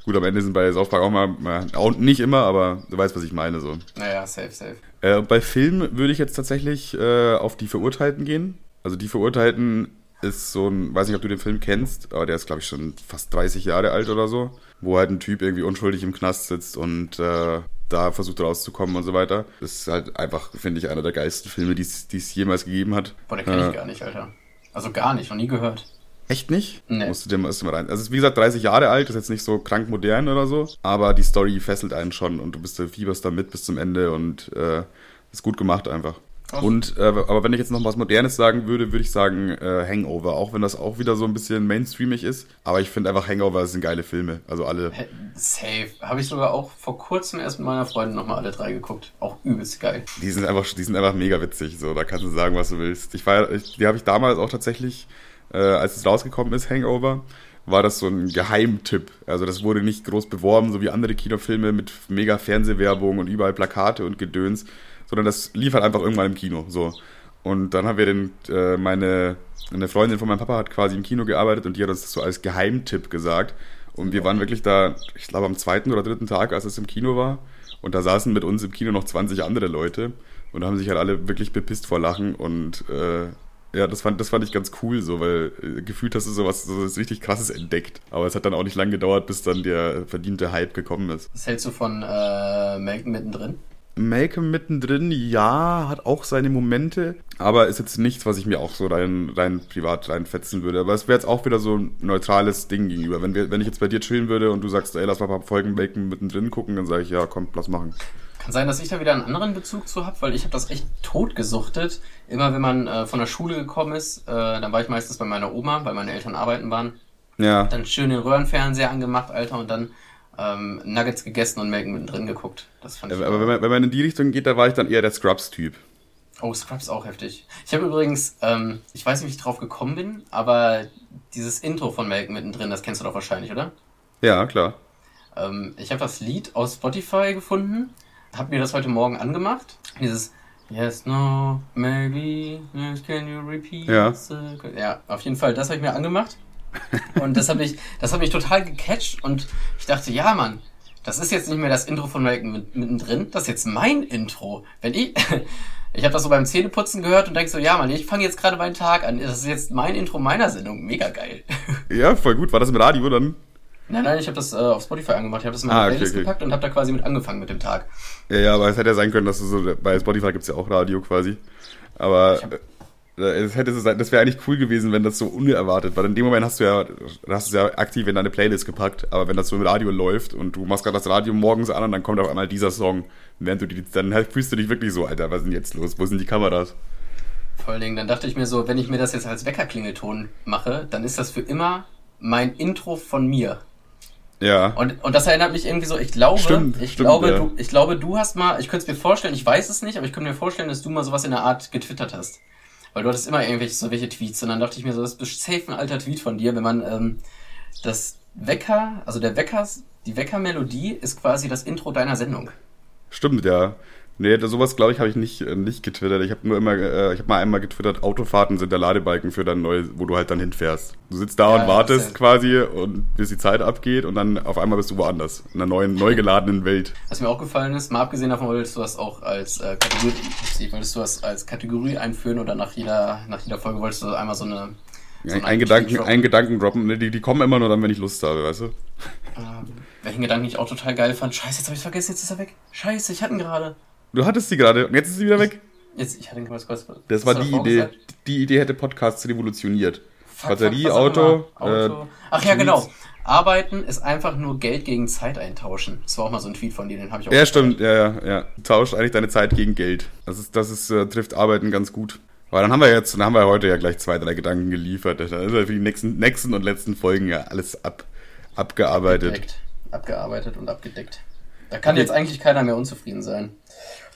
Gut, am Ende sind bei South Park auch mal, auch nicht immer, aber du weißt, was ich meine so. Naja, safe, safe. Äh, bei Film würde ich jetzt tatsächlich äh, auf die Verurteilten gehen. Also die Verurteilten ist so ein, weiß nicht, ob du den Film kennst, aber der ist, glaube ich, schon fast 30 Jahre alt oder so, wo halt ein Typ irgendwie unschuldig im Knast sitzt und äh, da versucht rauszukommen und so weiter. Das ist halt einfach, finde ich, einer der geilsten Filme, die es jemals gegeben hat. Boah, den kenne Äh, ich gar nicht, Alter. Also gar nicht, noch nie gehört. Echt nicht? Nee. Musst du dir mal, rein. Also es ist wie gesagt 30 Jahre alt, ist jetzt nicht so krank modern oder so, aber die Story fesselt einen schon und du bist du fieberst da mit bis zum Ende und äh, ist gut gemacht einfach. Krass. Und äh, aber wenn ich jetzt noch was Modernes sagen würde, würde ich sagen äh, Hangover, auch wenn das auch wieder so ein bisschen mainstreamig ist. Aber ich finde einfach Hangover sind geile Filme, also alle. Safe. Habe ich sogar auch vor kurzem erst mit meiner Freundin nochmal alle drei geguckt. Auch übelst geil. Die sind einfach, die sind einfach mega witzig. So, da kannst du sagen, was du willst. Ich war, ich, die habe ich damals auch tatsächlich, äh, als es rausgekommen ist, Hangover, war das so ein Geheimtipp. Also das wurde nicht groß beworben, so wie andere Kinofilme mit mega Fernsehwerbung und überall Plakate und Gedöns, sondern das lief halt einfach irgendwann im Kino. So. Und dann haben wir den, äh, meine, eine Freundin von meinem Papa hat quasi im Kino gearbeitet und die hat uns das so als Geheimtipp gesagt. Und wir waren wirklich da, ich glaube am zweiten oder dritten Tag, als es im Kino war. Und da saßen mit uns im Kino noch 20 andere Leute und haben sich halt alle wirklich bepisst vor Lachen. Und äh, ja, das fand, das fand ich ganz cool, so, weil äh, gefühlt hast du sowas, so was richtig krasses entdeckt. Aber es hat dann auch nicht lange gedauert, bis dann der verdiente Hype gekommen ist. Was hältst du von äh, Malcolm mittendrin? Malcolm mittendrin, ja, hat auch seine Momente, aber ist jetzt nichts, was ich mir auch so rein, rein privat reinfetzen würde. Aber es wäre jetzt auch wieder so ein neutrales Ding gegenüber. Wenn, wir, wenn ich jetzt bei dir chillen würde und du sagst, ey, lass mal ein paar Folgen Malcolm mittendrin gucken, dann sage ich, ja, komm, lass machen. Kann sein, dass ich da wieder einen anderen Bezug zu habe, weil ich habe das echt tot gesuchtet. Immer wenn man äh, von der Schule gekommen ist, äh, dann war ich meistens bei meiner Oma, weil meine Eltern arbeiten waren. Ja, Dann schön den Röhrenfernseher angemacht, Alter, und dann ähm, Nuggets gegessen und Malcolm mittendrin geguckt. Das fand ich. aber wenn man, wenn man in die Richtung geht, da war ich dann eher der Scrubs-Typ. Oh, Scrubs auch heftig. Ich habe übrigens, ähm, ich weiß nicht, wie ich drauf gekommen bin, aber dieses Intro von Malcolm mittendrin, das kennst du doch wahrscheinlich, oder? Ja, klar. Ähm, ich habe das Lied aus Spotify gefunden, habe mir das heute Morgen angemacht. Dieses Yes, no, maybe, yes, can you repeat? Ja. Ja, auf jeden Fall, das habe ich mir angemacht. (laughs) Und das habe ich, das hat mich total gecatcht und ich dachte, ja, Mann, das ist jetzt nicht mehr das Intro von Malcolm mit- mittendrin, das ist jetzt mein Intro. Wenn ich, (laughs) ich habe das so beim Zähneputzen gehört und denke so, ja, Mann, ich fange jetzt gerade meinen Tag an. Das ist jetzt mein Intro meiner Sendung. Mega geil. Ja, voll gut. War das im Radio dann? Nein, nein, ich habe das äh, auf Spotify angemacht. Ich habe das in meine Ah, okay, Playlist okay. gepackt und habe da quasi mit angefangen mit dem Tag. Ja, ja, aber es hätte ja sein können, dass du so, bei Spotify gibt's ja auch Radio quasi. Aber äh, es hätte so sein, das wäre eigentlich cool gewesen, wenn das so unerwartet, weil in dem Moment hast du ja, hast du ja aktiv in deine Playlist gepackt, aber wenn das so im Radio läuft und du machst gerade das Radio morgens an und dann kommt auf einmal dieser Song, während du die, dann fühlst du dich wirklich so, Alter, was ist denn jetzt los? Wo sind die Kameras? Vor allen Dingen, dann dachte ich mir so, wenn ich mir das jetzt als Weckerklingelton mache, dann ist das für immer mein Intro von mir. Ja. Und, und das erinnert mich irgendwie so, ich glaube, Stimmt, ich stimmt, glaube, ja. du, ich glaube, du hast mal, ich könnte es mir vorstellen, ich weiß es nicht, aber ich könnte mir vorstellen, dass du mal sowas in der Art getwittert hast. Weil du hattest immer irgendwelche so welche Tweets und dann dachte ich mir so, das ist safe ein alter Tweet von dir, wenn man ähm, das Wecker, also der Weckers, die Weckermelodie ist quasi das Intro deiner Sendung. Stimmt, ja. Nee, sowas glaube ich habe ich nicht, äh, nicht getwittert. Ich habe nur immer, äh, ich habe mal einmal getwittert, Autofahrten sind der Ladebalken für dein neues, wo du halt dann hinfährst. Du sitzt da Ja, und wartest safe. quasi und bis die Zeit abgeht und dann auf einmal bist du woanders. In einer neuen, neu geladenen Welt. Was mir auch gefallen ist, mal abgesehen davon, wolltest du das auch als äh, Kategorie, wolltest du das als Kategorie einführen oder nach jeder, nach jeder Folge wolltest du einmal so eine. So Ein, einen ein Gedanken, ein Gedanken droppen, ne, die, die kommen immer nur dann, wenn ich Lust habe, weißt du? Ähm, welchen Gedanken ich auch total geil fand. Scheiße, jetzt habe ich vergessen, jetzt ist er weg. Scheiße, ich hatte ihn gerade. Du hattest sie gerade und jetzt ist sie wieder weg. Jetzt, ich hatte kurz, kurz. Das war die Idee. vorgesagt? Die Idee hätte Podcasts revolutioniert. Fuck, Batterie, fuck, Auto. Auto. äh, Ach ja, genau. Arbeiten ist einfach nur Geld gegen Zeit eintauschen. Das war auch mal so ein Tweet von dir, den habe ich auch. Ja, stimmt, ja, ja, ja. Du tauschst eigentlich deine Zeit gegen Geld. Das ist, das ist, äh, trifft Arbeiten ganz gut. Aber dann haben wir jetzt, dann haben wir heute ja gleich zwei, drei Gedanken geliefert. Dann ist ja für die nächsten, nächsten und letzten Folgen ja alles ab, abgearbeitet. Direkt abgearbeitet und abgedeckt. Da kann jetzt eigentlich keiner mehr unzufrieden sein.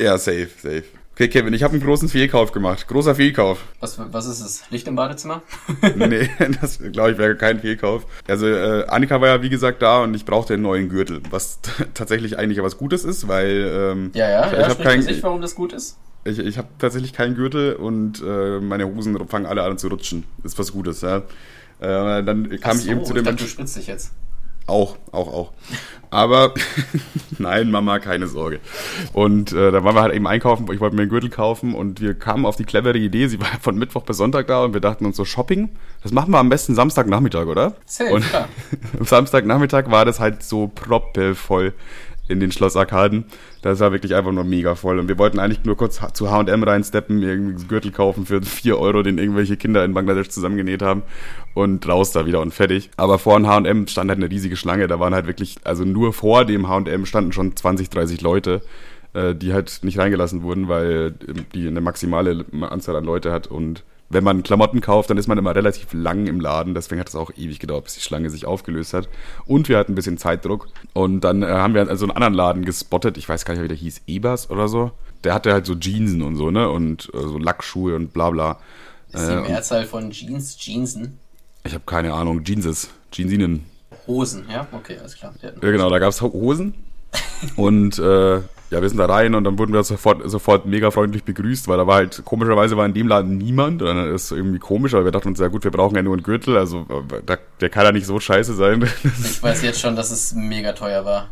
Ja, safe, safe. Okay, Kevin, ich habe einen großen Fehlkauf gemacht. Großer Fehlkauf. Was, was ist es? Licht im Badezimmer? (laughs) nee, das glaube ich wäre kein Fehlkauf. Also äh, Annika war ja wie gesagt da und ich brauchte einen neuen Gürtel, was (laughs) tatsächlich eigentlich was Gutes ist, weil ähm, Ja, ja, ich, ja. ich habe Sprich kein, für sich, warum das gut ist? ich, ich habe tatsächlich keinen Gürtel und äh, meine Hosen fangen alle an zu rutschen. Ist was Gutes, ja. Äh, dann kam Ach ich eben so, zu dem dachte, du spritzt dich jetzt. Auch, auch, auch. Aber (laughs) nein, Mama, keine Sorge. Und äh, da waren wir halt eben einkaufen, ich wollte mir einen Gürtel kaufen und wir kamen auf die clevere Idee, sie war (laughs) von Mittwoch bis Sonntag da und wir dachten uns so Shopping, das machen wir am besten Samstagnachmittag, oder? Safe, und (laughs) am Samstagnachmittag war das halt so proppevoll in den Schlossarkaden. Das war wirklich einfach nur mega voll. Und wir wollten eigentlich nur kurz zu H&M reinsteppen, irgendwie einen Gürtel kaufen für 4 Euro, den irgendwelche Kinder in Bangladesch zusammengenäht haben und raus da wieder und fertig. Aber vor dem H&M stand halt eine riesige Schlange. Da waren halt wirklich, also nur vor dem H&M standen schon 20, 30 Leute äh, die halt nicht reingelassen wurden, weil die eine maximale Anzahl an Leute hat und wenn man Klamotten kauft, dann ist man immer relativ lang im Laden. Deswegen hat es auch ewig gedauert, bis die Schlange sich aufgelöst hat. Und wir hatten ein bisschen Zeitdruck. Und dann äh, haben wir also einen anderen Laden gespottet. Ich weiß gar nicht, wie der hieß. Ebers oder so. Der hatte halt so Jeansen und so, ne? Und äh, so Lackschuhe und bla bla. Ist die Äh, Mehrzahl von Jeans, Jeansen? Ich habe keine Ahnung. Jeanses. Jeansinen. Hosen, ja? Okay, alles klar. Ja, genau, da gab's Hosen. (laughs) Und äh, ja, wir sind da rein und dann wurden wir sofort, sofort mega freundlich begrüßt, weil da war halt, komischerweise war in dem Laden niemand. Und dann ist irgendwie komisch, aber wir dachten uns, ja gut, wir brauchen ja nur einen Gürtel, also äh, da, der kann ja nicht so scheiße sein. (laughs) Ich weiß jetzt schon, dass es mega teuer war.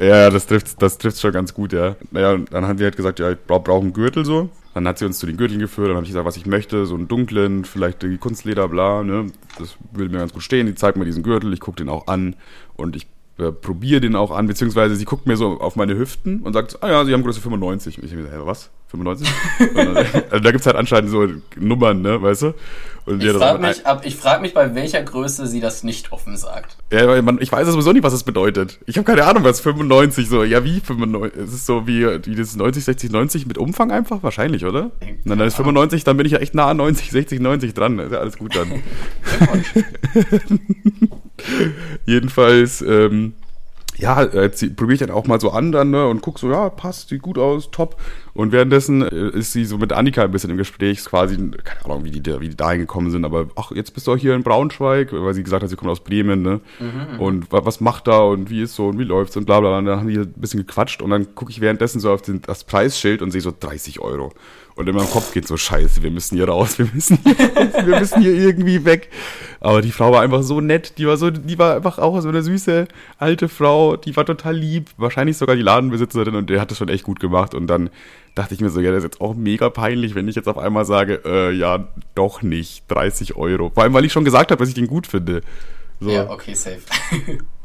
ja, das trifft das trifft schon ganz gut, ja. Naja, und dann haben wir halt gesagt, ja, ich brauche brauch einen Gürtel so. Dann hat sie uns zu den Gürteln geführt, dann habe ich gesagt, was ich möchte, so einen dunklen, vielleicht die Kunstleder, bla, ne. Das würde mir ganz gut stehen. Die zeigt mir diesen Gürtel, ich gucke den auch an und ich äh, probiere den auch an, beziehungsweise sie guckt mir so auf meine Hüften und sagt, ah ja, sie haben Größe 95. Und ich habe gesagt, hä, was? 95? Und dann, also da gibt's halt anscheinend so Nummern, ne, weißt du? Und Ich ja, das frage mich, ab, ich frag mich, bei welcher Größe sie das nicht offen sagt. Ja, weil man, ich weiß ja sowieso nicht, was es bedeutet. Ich habe keine Ahnung, was 95 so. Ja, wie 95? Es ist so wie, wie das 90, 60, 90 mit Umfang einfach? Wahrscheinlich, oder? Und dann ist 95, dann bin ich ja echt nah an 90, 60, 90 dran. Ist ja alles gut dann. (laughs) (laughs) Jedenfalls, ähm, ja, äh, probiere ich dann auch mal so an dann, ne, und guck so, ja, passt, sieht gut aus, top. Und währenddessen äh, ist sie so mit Annika ein bisschen im Gespräch, quasi, keine Ahnung, wie die, da- wie die dahin gekommen sind, aber ach, jetzt bist du auch hier in Braunschweig, weil sie gesagt hat, sie kommt aus Bremen, ne? Und wa was macht da und wie ist so und wie läuft's und bla bla. Und dann haben die ein bisschen gequatscht und dann gucke ich währenddessen so auf den, das Preisschild und sehe so 30 Euro. Und in meinem Kopf geht so, scheiße, wir müssen hier raus, wir müssen hier raus, wir müssen hier irgendwie weg. Aber die Frau war einfach so nett, die war so, die war einfach auch so eine süße alte Frau, die war total lieb, wahrscheinlich sogar die Ladenbesitzerin und der hat das schon echt gut gemacht. Und dann dachte ich mir so, ja, das ist jetzt auch mega peinlich, wenn ich jetzt auf einmal sage, äh, ja, doch nicht, 30 Euro. Vor allem, weil ich schon gesagt habe, dass ich den gut finde. So. Ja, okay, safe.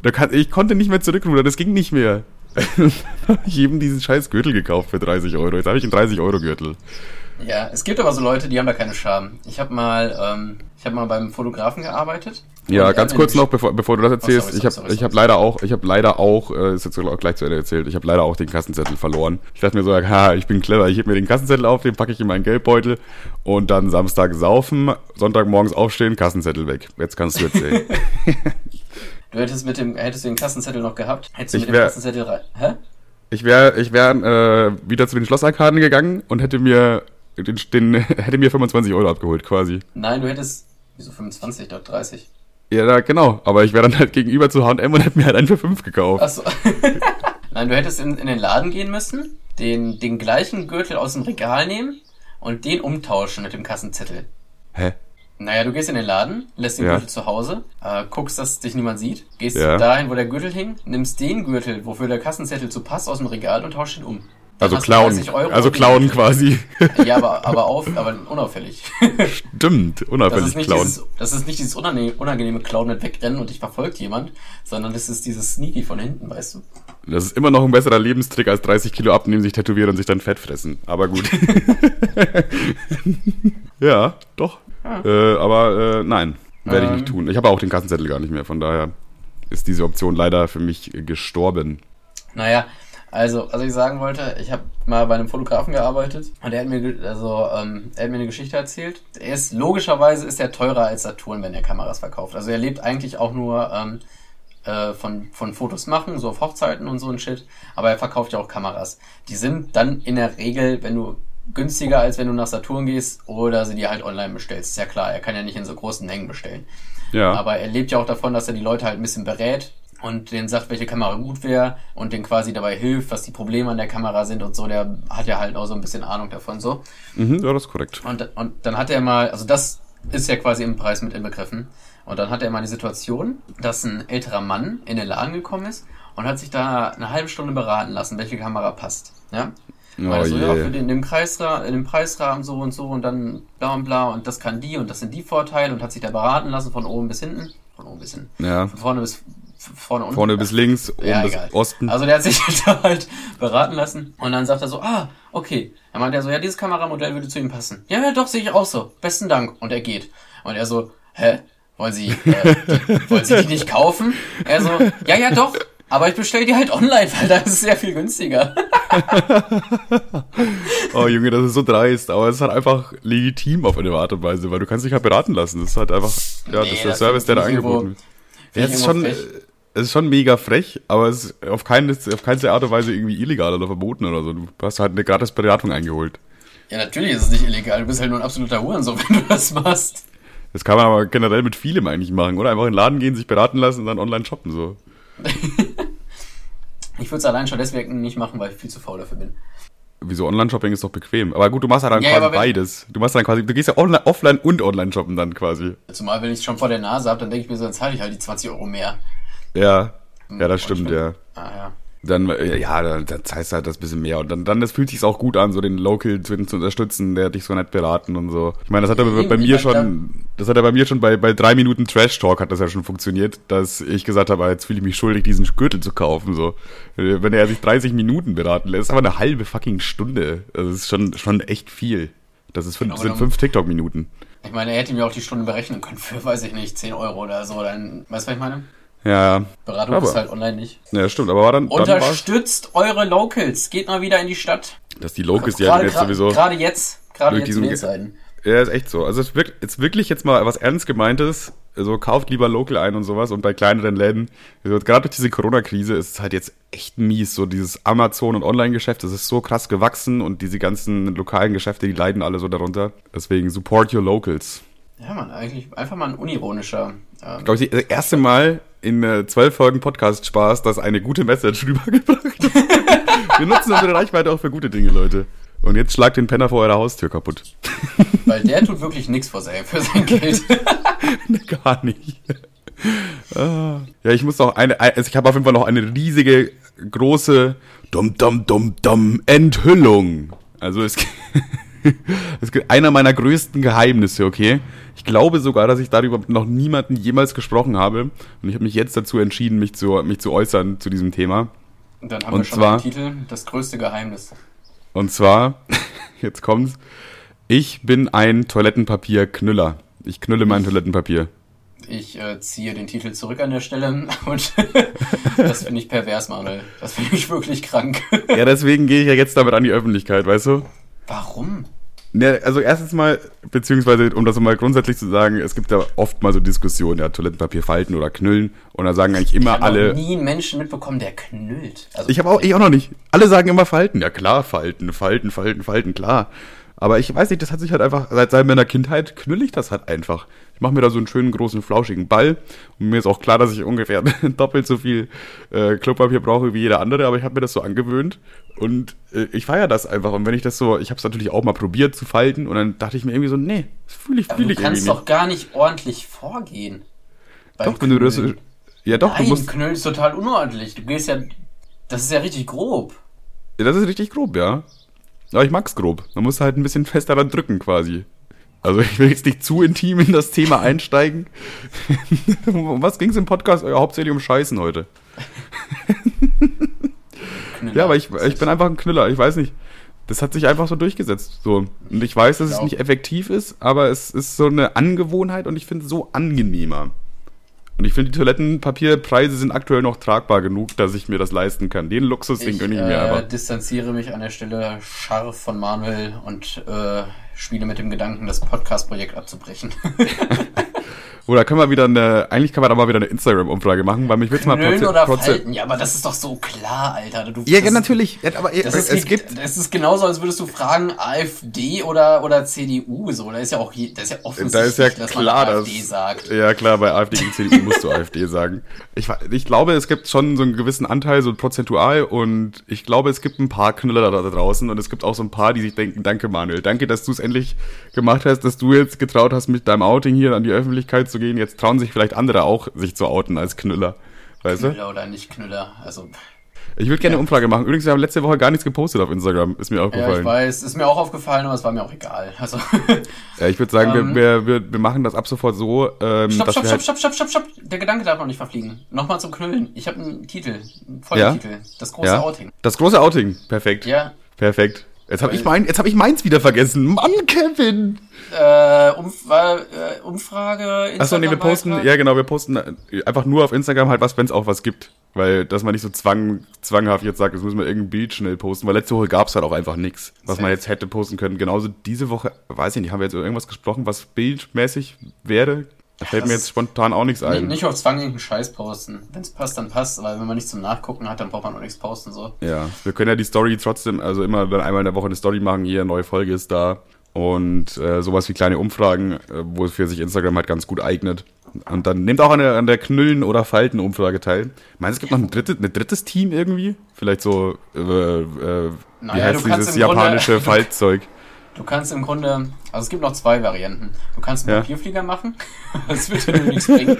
Da kann, ich konnte nicht mehr zurückrudern, das ging nicht mehr. (laughs) hab ich eben diesen scheiß Gürtel gekauft für 30 Euro. Jetzt habe ich einen 30 Euro Gürtel. ja, es gibt aber so Leute, die haben da keine Scham. Ich habe mal, ähm, ich habe mal beim Fotografen gearbeitet. Ja, ganz kurz noch, bevor, bevor du das erzählst, sorry, ich habe sorry, sorry, ich hab sorry. leider auch, ich habe leider auch, äh, ist jetzt auch gleich zu Ende erzählt, ich habe leider auch den Kassenzettel verloren. Ich dachte mir so, ha, ich bin clever, ich heb mir den Kassenzettel auf, den packe ich in meinen Geldbeutel und dann Samstag saufen, Sonntag morgens aufstehen, Kassenzettel weg. Jetzt kannst du erzählen. (laughs) Du hättest mit dem, hättest du den Kassenzettel noch gehabt? Hättest du Ich mit dem wär- Kassenzettel rein. Hä? ich wäre ich wär, äh, wieder zu den Schlossarkaden gegangen und hätte mir den, den (laughs) hätte mir 25 Euro abgeholt quasi. Nein, du hättest. Wieso 25, doch 30. Ja, da, genau. Aber ich wäre dann halt gegenüber zu H&M und hätte mir halt einen für 5 gekauft. Achso. (laughs) Nein, du hättest in, in den Laden gehen müssen, den, den gleichen Gürtel aus dem Regal nehmen und den umtauschen mit dem Kassenzettel. Hä? Naja, du gehst in den Laden, lässt den Ja. Gürtel zu Hause, äh, guckst, dass dich niemand sieht, gehst Ja. dahin, wo der Gürtel hing, nimmst den Gürtel, wofür der Kassenzettel zu passt, aus dem Regal und tauschst ihn um. Dann Also klauen. 30 Euro Also klauen quasi. Ja, aber, aber, auf, aber unauffällig. Stimmt, Das unauffällig nicht klauen. dieses, das ist nicht dieses unangenehme, unangenehme Klauen mit Wegrennen und dich verfolgt jemand, sondern das ist dieses Sneaky von hinten, weißt du? Das ist immer noch ein besserer Lebenstrick als 30 Kilo abnehmen, sich tätowieren und sich dann Fett fressen. Aber gut. (laughs) (laughs) ja, doch. Äh, aber äh, nein, werde ich Ähm. nicht tun. Ich habe auch den Kassenzettel gar nicht mehr, von daher ist diese Option leider für mich gestorben. Naja, also, was ich sagen wollte, ich habe mal bei einem Fotografen gearbeitet und er hat mir, also, ähm, er hat mir eine Geschichte erzählt. Er ist, logischerweise ist er teurer als Saturn, wenn er Kameras verkauft. Also er lebt eigentlich auch nur ähm, äh, von, von Fotos machen, so auf Hochzeiten und so ein Shit, aber er verkauft ja auch Kameras. Die sind dann in der Regel, wenn du günstiger als wenn du nach Saturn gehst oder sie dir halt online bestellst. Ist ja klar, er kann ja nicht in so großen Mengen bestellen. Ja. Aber er lebt ja auch davon, dass er die Leute halt ein bisschen berät und denen sagt, welche Kamera gut wäre und denen quasi dabei hilft, was die Probleme an der Kamera sind und so. Der hat ja halt auch so ein bisschen Ahnung davon so. mhm, ja, das ist korrekt. Und, und dann hat er mal, also das ist ja quasi im Preis mit inbegriffen. Und dann hat er mal die Situation, dass ein älterer Mann in den Laden gekommen ist und hat sich da eine halbe Stunde beraten lassen, welche Kamera passt. Ja? Oh Weil so, je. ja, für den, in, dem Kreisra in dem Preisrahmen so und so und dann bla und bla und das kann die und das sind die Vorteile und hat sich da beraten lassen von oben bis hinten. Von oben bis hinten. Ja. Von vorne bis vorne unten. Vorne bis links, oben Ja, bis egal. Osten. Also der hat sich (laughs) da halt beraten lassen und dann sagt er so, ah, okay. Dann meint er so, ja, dieses Kameramodell würde zu ihm passen. Ja, ja, doch, sehe ich auch so. Besten Dank. Und er geht. Und er so, hä? Wollen Sie, äh, die, wollen Sie die nicht kaufen? Er so, ja, ja, doch. Aber ich bestelle die halt online, weil da ist es sehr viel günstiger. (laughs) Oh Junge, das ist so dreist, aber es ist halt einfach legitim auf eine Art und Weise, weil du kannst dich halt beraten lassen. Das ist halt einfach, ja, Nee, das ist der Service, der da angeboten wird. Ja, es ist schon, frech. es ist schon mega frech, aber es ist auf keine, auf keine Art und Weise irgendwie illegal oder verboten oder so. Du hast halt eine gratis Beratung eingeholt. Ja, natürlich ist es nicht illegal. Du bist halt nur ein absoluter Hurensohn, (laughs) wenn du das machst. Das kann man aber generell mit vielem eigentlich machen, oder? Einfach in den Laden gehen, sich beraten lassen und dann online shoppen, so. (laughs) Ich würde es allein schon deswegen nicht machen, weil ich viel zu faul dafür bin. Wieso Online-Shopping ist doch bequem. Aber gut, du machst ja dann Ja, quasi beides. Du machst dann quasi, du gehst ja online, offline und online shoppen dann quasi. Zumal, wenn ich es schon vor der Nase habe, dann denke ich mir so, dann zahle ich halt die 20 Euro mehr. Ja. Ja, das Und stimmt, ja. Ah, ja. Dann, äh, ja, dann, dann zahlst du halt das bisschen mehr. Und dann, dann das fühlt sich auch gut an, so den Local Twin zu unterstützen, der hat dich so nett beraten und so. Ich meine, das hat er Ja, bei, bei mir schon, das hat er bei mir schon bei, bei drei Minuten Trash Talk hat das ja schon funktioniert, dass ich gesagt habe, ah, jetzt fühle ich mich schuldig, diesen Gürtel zu kaufen, so. Äh, Wenn er sich 30 Minuten beraten lässt, ist aber eine halbe fucking Stunde. Das ist schon, schon echt viel. Das ist fünf, Aber sind fünf TikTok-Minuten. Ich meine, er hätte mir auch die Stunde berechnen können für, weiß ich nicht, 10 Euro oder so. Dann, weißt du, was ich meine? Ja, ja. Beratung Aber- ist halt online nicht. Ja, stimmt, aber war dann, dann Unterstützt eure Locals. Geht mal wieder in die Stadt. dass die Locals ja jetzt sowieso. gerade jetzt. Gerade jetzt den Zeiten. Ja, ist echt so. Also es wirkt jetzt wirklich jetzt mal was ernst gemeintes. Also kauft lieber local ein und sowas und bei kleineren Läden. Also gerade durch diese Corona-Krise ist es halt jetzt echt mies. So dieses Amazon- und Online-Geschäft, das ist so krass gewachsen und diese ganzen lokalen Geschäfte, die leiden alle so darunter. Deswegen support your locals. Ja, man, eigentlich einfach mal ein unironischer. Ähm, Glaube ich, das erste Mal in äh, zwölf Folgen Podcast Spaß, dass eine gute Message (laughs) rübergebracht wird. (laughs) Wir nutzen unsere Reichweite auch für gute Dinge, Leute. Und jetzt schlagt den Penner vor eurer Haustür kaputt. (laughs) weil der tut wirklich nichts für sein, Geld. Gar nicht. Ah. Ja, ich muss noch eine, also ich habe auf jeden Fall noch eine riesige, große Dum Dum Dum Dum Enthüllung. Also es, (laughs) es gibt einer meiner größten Geheimnisse, okay? Ich glaube sogar, dass ich darüber noch niemanden jemals gesprochen habe. Und ich habe mich jetzt dazu entschieden, mich zu, mich zu äußern zu diesem Thema. Und dann haben Und wir schon zwar- den Titel, das größte Geheimnis. Und zwar, (laughs) jetzt kommt's, ich bin ein Toilettenpapierknüller. Ich knülle mein Toilettenpapier. Ich äh, ziehe den Titel zurück an der Stelle (laughs) und das finde ich pervers, Manuel. Das finde ich wirklich krank. Ja, deswegen gehe ich ja jetzt damit an die Öffentlichkeit, weißt du? Warum? Ne, also erstens mal, beziehungsweise um das mal grundsätzlich zu sagen, es gibt ja oft mal so Diskussionen, ja, Toilettenpapier falten oder knüllen und da sagen eigentlich Ich immer habe alle. noch nie einen Menschen mitbekommen, der knüllt. Also, Ich habe auch, ich auch noch nicht. Alle sagen immer falten. Ja klar, falten, falten, falten, falten, klar. Aber ich weiß nicht, das hat sich halt einfach, seit, seit meiner Kindheit knüll ich das halt einfach. Ich mache mir da so einen schönen großen flauschigen Ball und mir ist auch klar, dass ich ungefähr (laughs) doppelt so viel äh, Klopapier brauche wie jeder andere, aber ich habe mir das so angewöhnt und äh, ich feiere das einfach. Und wenn ich das so, ich habe es natürlich auch mal probiert zu falten und dann dachte ich mir irgendwie so, nee, das fühle ich, fühle du ich irgendwie kannst nicht. doch gar nicht ordentlich vorgehen. Doch, wenn du das, Knüllen. ja doch, Nein, du musst, Knüllen ist total unordentlich. Du gehst ja, das ist ja richtig grob. Ja, das ist richtig grob, ja. Aber ich mag's grob. Man muss halt ein bisschen fest daran drücken, quasi. Also ich will jetzt nicht zu intim in das Thema einsteigen. (laughs) um was ging's im Podcast? Ja, hauptsächlich um Scheißen heute. Ja, aber ich, ich bin einfach ein Knüller. Ich weiß nicht. Das hat sich einfach so durchgesetzt. So. Und ich weiß, dass es nicht effektiv ist, aber es ist so eine Angewohnheit und ich finde es so angenehmer. Und ich finde, die Toilettenpapierpreise sind aktuell noch tragbar genug, dass ich mir das leisten kann. Den Luxus, den Ich gönne ich mir äh, einfach. distanziere mich an der Stelle scharf von Manuel und äh, spiele mit dem Gedanken, das Podcast-Projekt abzubrechen. (laughs) (laughs) Oder können wir wieder eine, eigentlich kann man da mal wieder eine Instagram-Umfrage machen, weil mich wird's mal proze- oder falten? Ja, aber das ist doch so klar, Alter. Du, Ja, das- natürlich. Ja, aber Das ist, es wie, gibt, das ist genauso, als würdest du fragen AfD oder, oder CDU. So, da ist ja auch, das ist ja offensichtlich, da ist ja dass klar, man dass, AfD sagt. ja klar, bei AfD gegen CDU musst du AfD sagen. Ich, ich glaube, es gibt schon so einen gewissen Anteil, so prozentual, und ich glaube, es gibt ein paar Knüller da, da draußen, und es gibt auch so ein paar, die sich denken, danke Manuel, danke, dass du es endlich gemacht hast, dass du jetzt getraut hast, mit deinem Outing hier an die Öffentlichkeit zu gehen. Jetzt trauen sich vielleicht andere auch, sich zu outen als Knüller. Weißt du? Knüller oder nicht Knüller. Also, Ich würde gerne eine Umfrage machen. Übrigens, wir haben letzte Woche gar nichts gepostet auf Instagram. Ist mir ja, aufgefallen. ich weiß, ist mir auch aufgefallen, aber es war mir auch egal. Also, (laughs) Ja, ich würde sagen, Ähm. wir, wir, wir, machen das ab sofort so, ähm, stopp, stopp, stopp, halt, stopp, stopp, stopp, stopp. Der Gedanke darf noch nicht verfliegen. Nochmal zum Knüllen. Ich habe einen Titel, einen Ja? Folgentitel. Das große ja, Outing. das große Outing. Perfekt. Ja, Perfekt. Jetzt habe ich mein, jetzt habe ich meins wieder vergessen. Mann, Kevin. äh, Umf äh, Umfrage, Achso, nee, wir posten, Instagram-Beitrag. ja genau, wir posten äh, einfach nur auf Instagram halt was, wenn es auch was gibt. Weil, dass man nicht so zwang, zwanghaft jetzt sagt, jetzt müssen wir irgendein Bild schnell posten, weil letzte Woche gab's halt auch einfach nichts, was man jetzt hätte posten können. Genauso diese Woche, weiß ich nicht, haben wir jetzt über irgendwas gesprochen, was bildmäßig wäre? Da fällt das mir jetzt spontan auch nichts Nicht, ein. nicht auf Zwang irgendeinen Scheiß posten. Wenn es passt, dann passt, aber wenn man nichts zum Nachgucken hat, dann braucht man auch nichts posten, so. Ja, wir können ja die Story trotzdem, also immer dann einmal in der Woche eine Story machen, hier, neue Folge ist da. Und äh, sowas wie kleine Umfragen, äh, wofür sich Instagram halt ganz gut eignet. Und dann nehmt auch an der, an der Knüllen- oder Falten-Umfrage teil. Meinst du, es gibt noch ein, dritte, ein drittes Team irgendwie? Vielleicht so, äh, äh, wie Naja, heißt dieses im Grunde- japanische (laughs) Faltzeug? Du kannst im Grunde, also es gibt noch zwei Varianten. Du kannst einen Ja. Papierflieger machen, (laughs) das wird dir nichts bringen.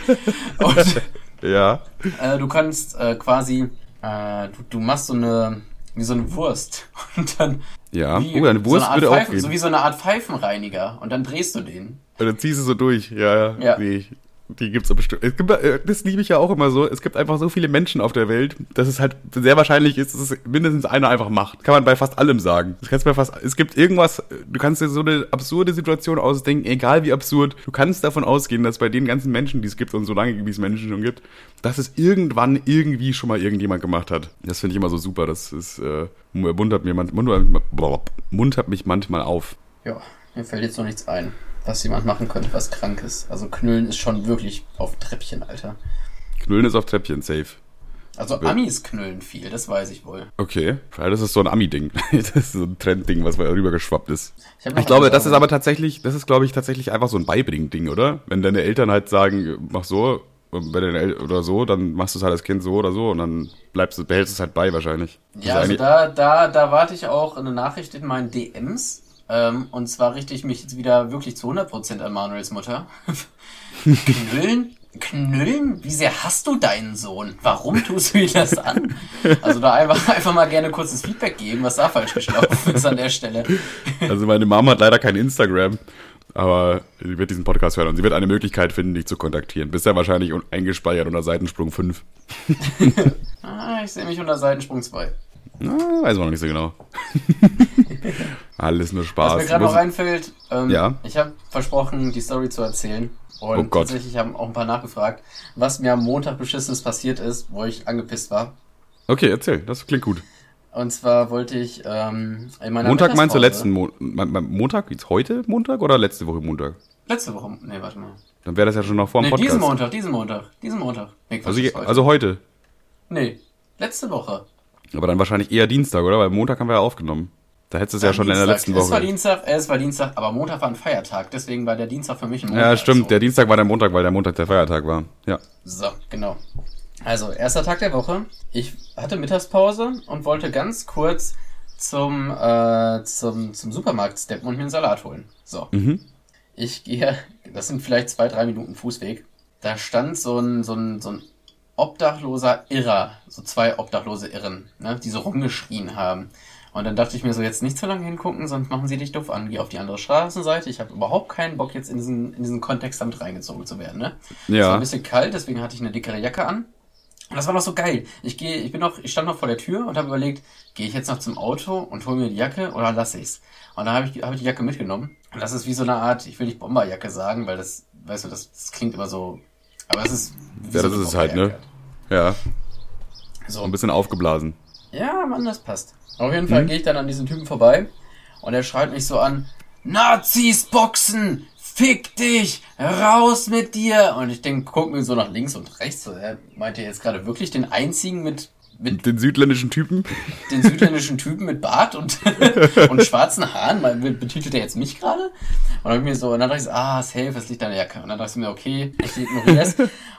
Und (laughs) Ja, äh, du kannst äh, quasi, äh, du, du machst so eine, wie so eine Wurst. (laughs) Und dann, ja. wie, Oh, eine Wurst so eine würde Art auch Pfeifen, gehen. So wie so eine Art Pfeifenreiniger. Und dann drehst du den. Und dann ziehst du so durch. Ja, ja. Ja. Nee, die gibt's bestimmt. Es gibt, äh, das liebe ich ja auch immer so. Es gibt einfach so viele Menschen auf der Welt, dass es halt sehr wahrscheinlich ist, dass es mindestens einer einfach macht. Kann man bei fast allem sagen. Das kannst bei fast, es gibt irgendwas, du kannst dir so eine absurde Situation ausdenken, egal wie absurd. Du kannst davon ausgehen, dass bei den ganzen Menschen, die es gibt und so lange wie es Menschen schon gibt, dass es irgendwann irgendwie schon mal irgendjemand gemacht hat. Das finde ich immer so super. Das ist, äh, muntert mir man, muntert mich manchmal auf. Ja, mir fällt jetzt noch nichts ein, was jemand machen könnte, was krank ist. Also Knüllen ist schon wirklich auf Treppchen, Alter. Knüllen ist auf Treppchen safe. Also. Amis knüllen viel, das weiß ich wohl. Okay, weil das ist so ein Ami-Ding. (laughs) Das ist so ein Trendding, was mal rübergeschwappt ist. Ich, Ich glaube, das ist aber tatsächlich, das ist, glaube ich, tatsächlich einfach so ein Beibringen-Ding, oder? Wenn deine Eltern halt sagen, mach so, oder so, dann machst du es halt als Kind so oder so und dann bleibst du, behältst du es halt bei wahrscheinlich. Ja, also da, da, da warte ich auch eine Nachricht in meinen DMs. Ähm, und zwar richte ich mich jetzt wieder wirklich zu 100% an Manuels Mutter. (laughs) Knüllen? Knüllen? Wie sehr hast du deinen Sohn? Warum tust du ihm das an? Also da einfach, einfach mal gerne kurzes Feedback geben, was da falsch gelaufen ist an der Stelle. Also meine Mama hat leider kein Instagram, aber sie wird diesen Podcast hören und sie wird eine Möglichkeit finden, dich zu kontaktieren. Bisher wahrscheinlich un- eingespeichert unter Seitensprung 5. (laughs) Ah, ich sehe mich unter Seitensprung 2. Na, weiß man noch nicht so genau. (laughs) Alles nur Was Spaß. mir gerade noch einfällt, ähm, Ja. ich habe versprochen, die Story zu erzählen. Und Oh Gott. tatsächlich haben auch ein paar nachgefragt, was mir am Montag beschissenes passiert ist, wo ich angepisst war. Okay, erzähl, das klingt gut. Und zwar wollte ich ähm, in meiner Montag meinst du letzten Mo Montag? Jetzt heute Montag oder letzte Woche Montag? Letzte Woche. Nee, warte mal. Dann wäre das ja schon noch vor dem Nee, Podcast. diesen Montag, diesen Montag, diesen Montag. Nee, Also, also heute. Nee, letzte Woche. Aber dann wahrscheinlich eher Dienstag, oder? Weil Montag haben wir ja aufgenommen. Da hättest du es ja schon in der Dienstag. letzten Es war Woche. Dienstag, es war Dienstag, aber Montag war ein Feiertag, deswegen war der Dienstag für mich ein Montag. Ja, stimmt. So. Der Dienstag war der Montag, weil der Montag der Feiertag war. Ja. So, genau. Also, erster Tag der Woche. Ich hatte Mittagspause und wollte ganz kurz zum, äh, zum, zum Supermarkt steppen und mir einen Salat holen. So. Mhm. Ich gehe, das sind vielleicht zwei, drei Minuten Fußweg. Da stand so ein, so ein, so ein obdachloser Irrer, so zwei obdachlose Irren, ne, die so rumgeschrien haben. Und dann dachte ich mir so, jetzt nicht zu lange hingucken, sonst machen sie dich doof an. Geh auf die andere Straßenseite. Ich habe überhaupt keinen Bock, jetzt in diesen, in diesen Kontext damit reingezogen zu werden, ne? Es war Ja. ein bisschen kalt, deswegen hatte ich eine dickere Jacke an. Und das war noch so geil. Ich gehe, ich bin noch, ich stand noch vor der Tür und habe überlegt, gehe ich jetzt noch zum Auto und hole mir die Jacke oder lasse ich's? Und dann habe ich, hab ich die Jacke mitgenommen. Und das ist wie so eine Art, ich will nicht Bomberjacke sagen, weil das, weißt du, das, das klingt immer so, aber es ist Ja, das ist es halt, ne? Ja. So. Ein bisschen aufgeblasen. Ja, Mann, das passt. Auf jeden Fall gehe ich dann an diesen Typen vorbei und er schreit mich so an, Nazis boxen! Fick dich! Raus mit dir! Und ich denk, guck mir so nach links und rechts. So, er meinte jetzt gerade wirklich den einzigen mit, mit Den südländischen Typen. den südländischen Typen mit Bart und, (laughs) und schwarzen Haaren? Mal betitelt er jetzt mich gerade? dann hab ich mir so, und dann dachte ich so, ah, safe, es liegt an der Jacke. Und dann dachte ich mir, okay, ich ignoriere es.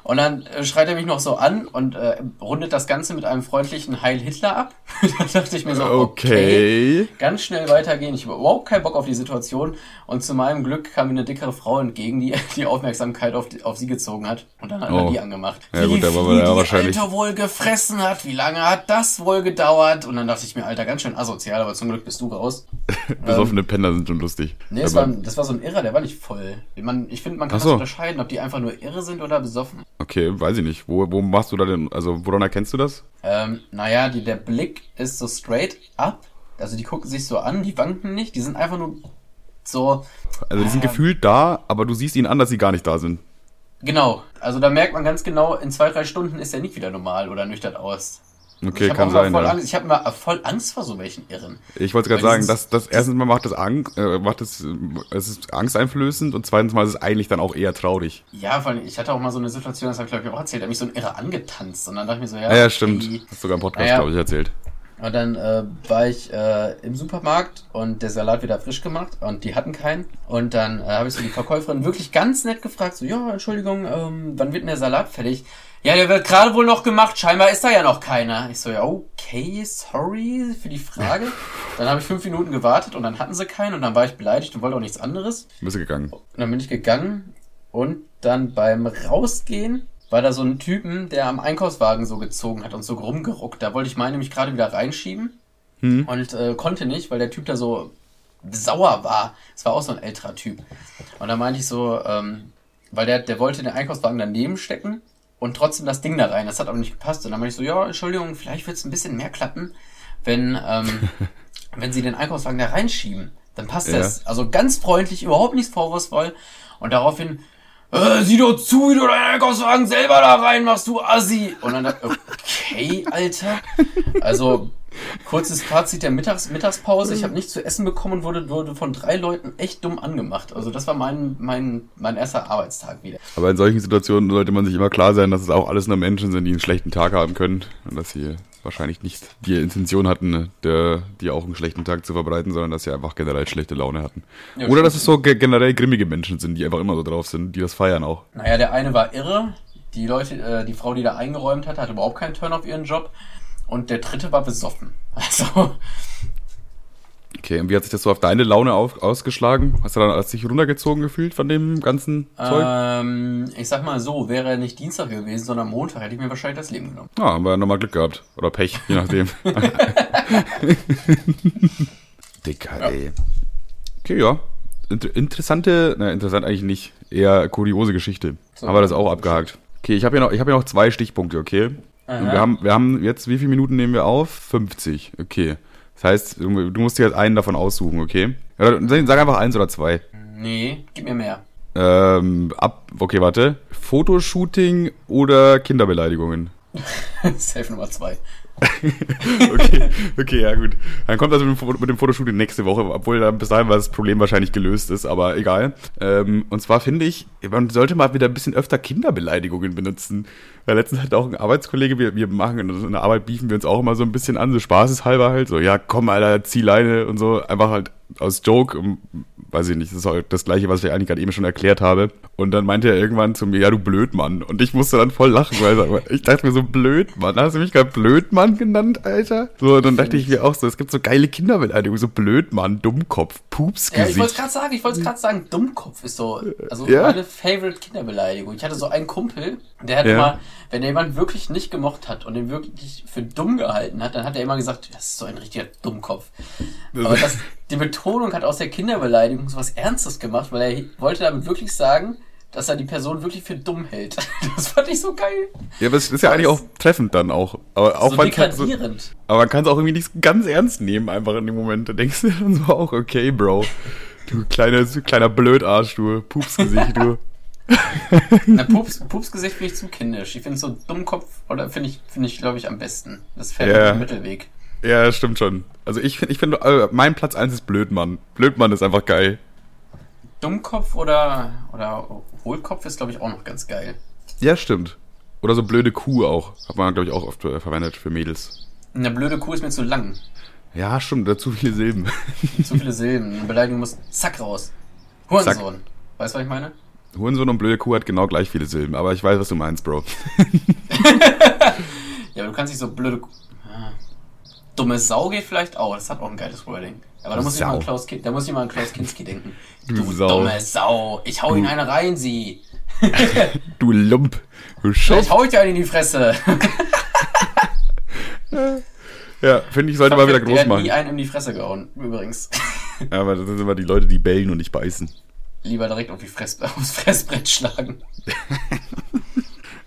Und dann äh, schreit er mich noch so an und äh, rundet das Ganze mit einem freundlichen Heil Hitler ab. (laughs) dann dachte ich mir so, okay. Okay. ganz schnell weitergehen. Ich habe überhaupt keinen Bock auf die Situation. Und zu meinem Glück kam mir eine dickere Frau entgegen, die (laughs) die Aufmerksamkeit auf, die, auf sie gezogen hat. Und dann hat er Oh. die angemacht. Ja, gut, da war viel man ja die wahrscheinlich- Alte wohl gefressen hat. Wie lange hat das wohl gedauert? Und dann dachte ich mir, Alter, ganz schön asozial, aber zum Glück bist du raus. (laughs) Besoffene Penner sind schon lustig. Nee, Aber- war, das war so ein Irrer, der war nicht voll. Man, ich finde, man kann so. das unterscheiden, ob die einfach nur irre sind oder besoffen. Okay, weiß ich nicht. Wo, wo machst du da denn, also woran erkennst du das? Ähm, naja, die, der Blick ist so straight up. Also die gucken sich so an, die wanken nicht, die sind einfach nur so, Also die sind Ah. gefühlt da, aber du siehst ihnen an, dass sie gar nicht da sind. genau. Also da merkt man ganz genau, in zwei, drei Stunden ist er nicht wieder normal oder nüchtern aus. Okay, kann sein. Ja. Angst, ich habe immer voll Angst vor so welchen Irren. Ich wollte gerade sagen, dass das erstens mal macht das Angst, äh, macht das, äh, es ist angsteinflößend und zweitens mal ist es eigentlich dann auch eher traurig. Ja, vor allem, ich hatte auch mal so eine Situation, das habe ich glaube ich auch erzählt, da hat mich so ein Irrer angetanzt und dann dachte ich mir so, ja, Ja, ja, stimmt. okay. Hast sogar im Podcast, Naja. glaube ich, erzählt. Und dann äh, war ich äh, im Supermarkt und der Salat wieder frisch gemacht und die hatten keinen. Und dann äh, habe ich so die Verkäuferin wirklich ganz nett gefragt, so, ja, Entschuldigung, ähm, wann wird denn der Salat fertig? Ja, der wird gerade wohl noch gemacht, scheinbar ist da ja noch keiner. Ich so, ja, okay, sorry für die Frage. (laughs) Dann habe ich fünf Minuten gewartet und dann hatten sie keinen und dann war ich beleidigt und wollte auch nichts anderes. Bist du gegangen? Und dann bin ich gegangen und dann beim Rausgehen war da so ein Typen, der am Einkaufswagen so gezogen hat und so rumgeruckt. Da wollte ich meinen nämlich gerade wieder reinschieben und äh, konnte nicht, weil der Typ da so sauer war. Es war auch so ein älterer Typ. Und da meinte ich so, ähm, weil der, der wollte den Einkaufswagen daneben stecken und trotzdem das Ding da rein. Das hat aber nicht gepasst. Und dann meinte ich so, ja, Entschuldigung, vielleicht wird es ein bisschen mehr klappen, wenn, ähm, (laughs) wenn Sie den Einkaufswagen da reinschieben. Dann passt Ja. das. Also ganz freundlich, überhaupt nicht vorwurfsvoll. Und daraufhin, äh, sieh doch zu, wie du deinen Einkaufswagen selber da reinmachst, du Assi. Und dann, dachte ich, okay, Alter. Also, kurzes Fazit der Mittags Mittagspause. Ich habe nichts zu essen bekommen und wurde, wurde von drei Leuten echt dumm angemacht. Also, das war mein, mein, mein erster Arbeitstag wieder. Aber in solchen Situationen sollte man sich immer klar sein, dass es auch alles nur Menschen sind, die einen schlechten Tag haben können und dass sie wahrscheinlich nicht die Intention hatten, der, die auch einen schlechten Tag zu verbreiten, sondern dass sie einfach generell schlechte Laune hatten. Ja, Oder dass es so ge- generell grimmige Menschen sind, die einfach immer so drauf sind, die das feiern auch. Naja, der eine war irre. Die Leute, äh, die Frau, die da eingeräumt hat, hatte überhaupt keinen Turn auf ihren Job. Und der dritte war besoffen. (laughs) Also, Okay, und wie hat sich das so auf deine Laune auf, ausgeschlagen? Hast du dann hast dich runtergezogen gefühlt von dem ganzen Zeug? ähm, ich sag mal so, wäre er nicht Dienstag gewesen, sondern Montag, hätte ich mir wahrscheinlich das Leben genommen. Ja, haben wir nochmal Glück gehabt. Oder Pech, je nachdem. (laughs) Dicker, ey. Okay, ja. Inter interessante, ne, interessant eigentlich nicht. Eher kuriose Geschichte. So. Aber das ist auch abgehakt. Okay, ich habe ja noch, ich habe ja noch zwei Stichpunkte, okay? Wir haben, wir haben jetzt, wie viele Minuten nehmen wir auf? 50, okay. Das heißt, du du musst dir jetzt einen davon aussuchen, okay? Dann sag einfach eins oder zwei. Nee, gib mir mehr. Ähm, ab, okay, warte. Fotoshooting oder Kinderbeleidigungen? (laughs) Safe Nummer zwei. (laughs) Okay, okay, ja gut. Dann kommt das mit dem, mit dem Fotoshooting nächste Woche, obwohl dann bis dahin das Problem wahrscheinlich gelöst ist, aber egal. Ähm, und zwar finde ich, man sollte mal wieder ein bisschen öfter Kinderbeleidigungen benutzen. Weil letztens hat auch ein Arbeitskollege, wir, wir machen in der Arbeit, biefen wir uns auch immer so ein bisschen an, so spaßeshalber halt, so, ja komm, Alter, zieh Leine und so, einfach halt aus Joke, um, weiß ich nicht, das ist halt das Gleiche, was ich eigentlich gerade eben schon erklärt habe. Und dann meinte er irgendwann zu mir, ja, du Blödmann. Und ich musste dann voll lachen, weil ich dachte mir so, Blödmann, hast du mich gerade Blödmann genannt, Alter? So, und dann dachte ich mir auch so, es gibt so geile Kinderbeleidigungen, so Blödmann, Dummkopf, Ja, ich Pupsgesicht. wollte gerade sagen, ich wollte gerade sagen, Dummkopf ist so, also Ja. meine favorite Kinderbeleidigung. Ich hatte so einen Kumpel, der hat Ja. immer, wenn er jemand wirklich nicht gemocht hat und den wirklich für dumm gehalten hat, dann hat er immer gesagt, das ist so ein richtiger Dummkopf. Aber das, die Betonung hat aus der Kinderbeleidigung so was Ernstes gemacht, weil er wollte damit wirklich sagen, dass er die Person wirklich für dumm hält. (laughs) Das fand ich so geil. ja, aber es ist ja eigentlich auch treffend dann auch. Aber auch So man kann, so, aber man kann es auch irgendwie nicht ganz ernst nehmen, einfach in dem Moment. Da denkst du (laughs) dann so auch, okay, Bro. Du kleiner, kleiner Blödarsch, du Pupsgesicht, du. (laughs) Na, Pups, Pupsgesicht finde ich zu kindisch. Ich finde so Dummkopf, oder finde ich, finde ich, glaube ich, am besten. Das fällt mir im Mittelweg. Ja, stimmt schon. Also ich finde, ich finde, äh, mein Platz eins ist Blödmann. Blödmann ist einfach geil. Dummkopf oder, oder Hohlkopf ist, glaube ich, auch noch ganz geil. Ja, stimmt. Oder so blöde Kuh auch. Hat man, glaube ich, auch oft äh, verwendet für Mädels. Eine blöde Kuh ist mir zu lang. Ja, stimmt, da zu viele Silben. Zu viele Silben. Eine Beleidigung muss zack raus. Hurensohn. Weißt du, was ich meine? Hurensohn und blöde Kuh hat genau gleich viele Silben, aber ich weiß, was du meinst, Bro. (laughs) Ja, aber du kannst nicht so blöde. Ah. Dumme Sau geht vielleicht auch. Das hat auch ein geiles Wording. Aber da muss ich mal Sau. an Klaus, da muss ich mal an Klaus Kinski denken. (laughs) Du Sau. dumme Sau. Ich hau ihn eine rein, sie. (laughs) Du Lump. Du Schopf. hau ich dir einen in die Fresse. Ja, finde ich, sollte mal wieder Der groß hat nie machen. einen in die Fresse gehauen, übrigens. Aber das sind immer die Leute, die bellen und nicht beißen. Lieber direkt auf die Fress, (laughs) aufs Fressbrett schlagen.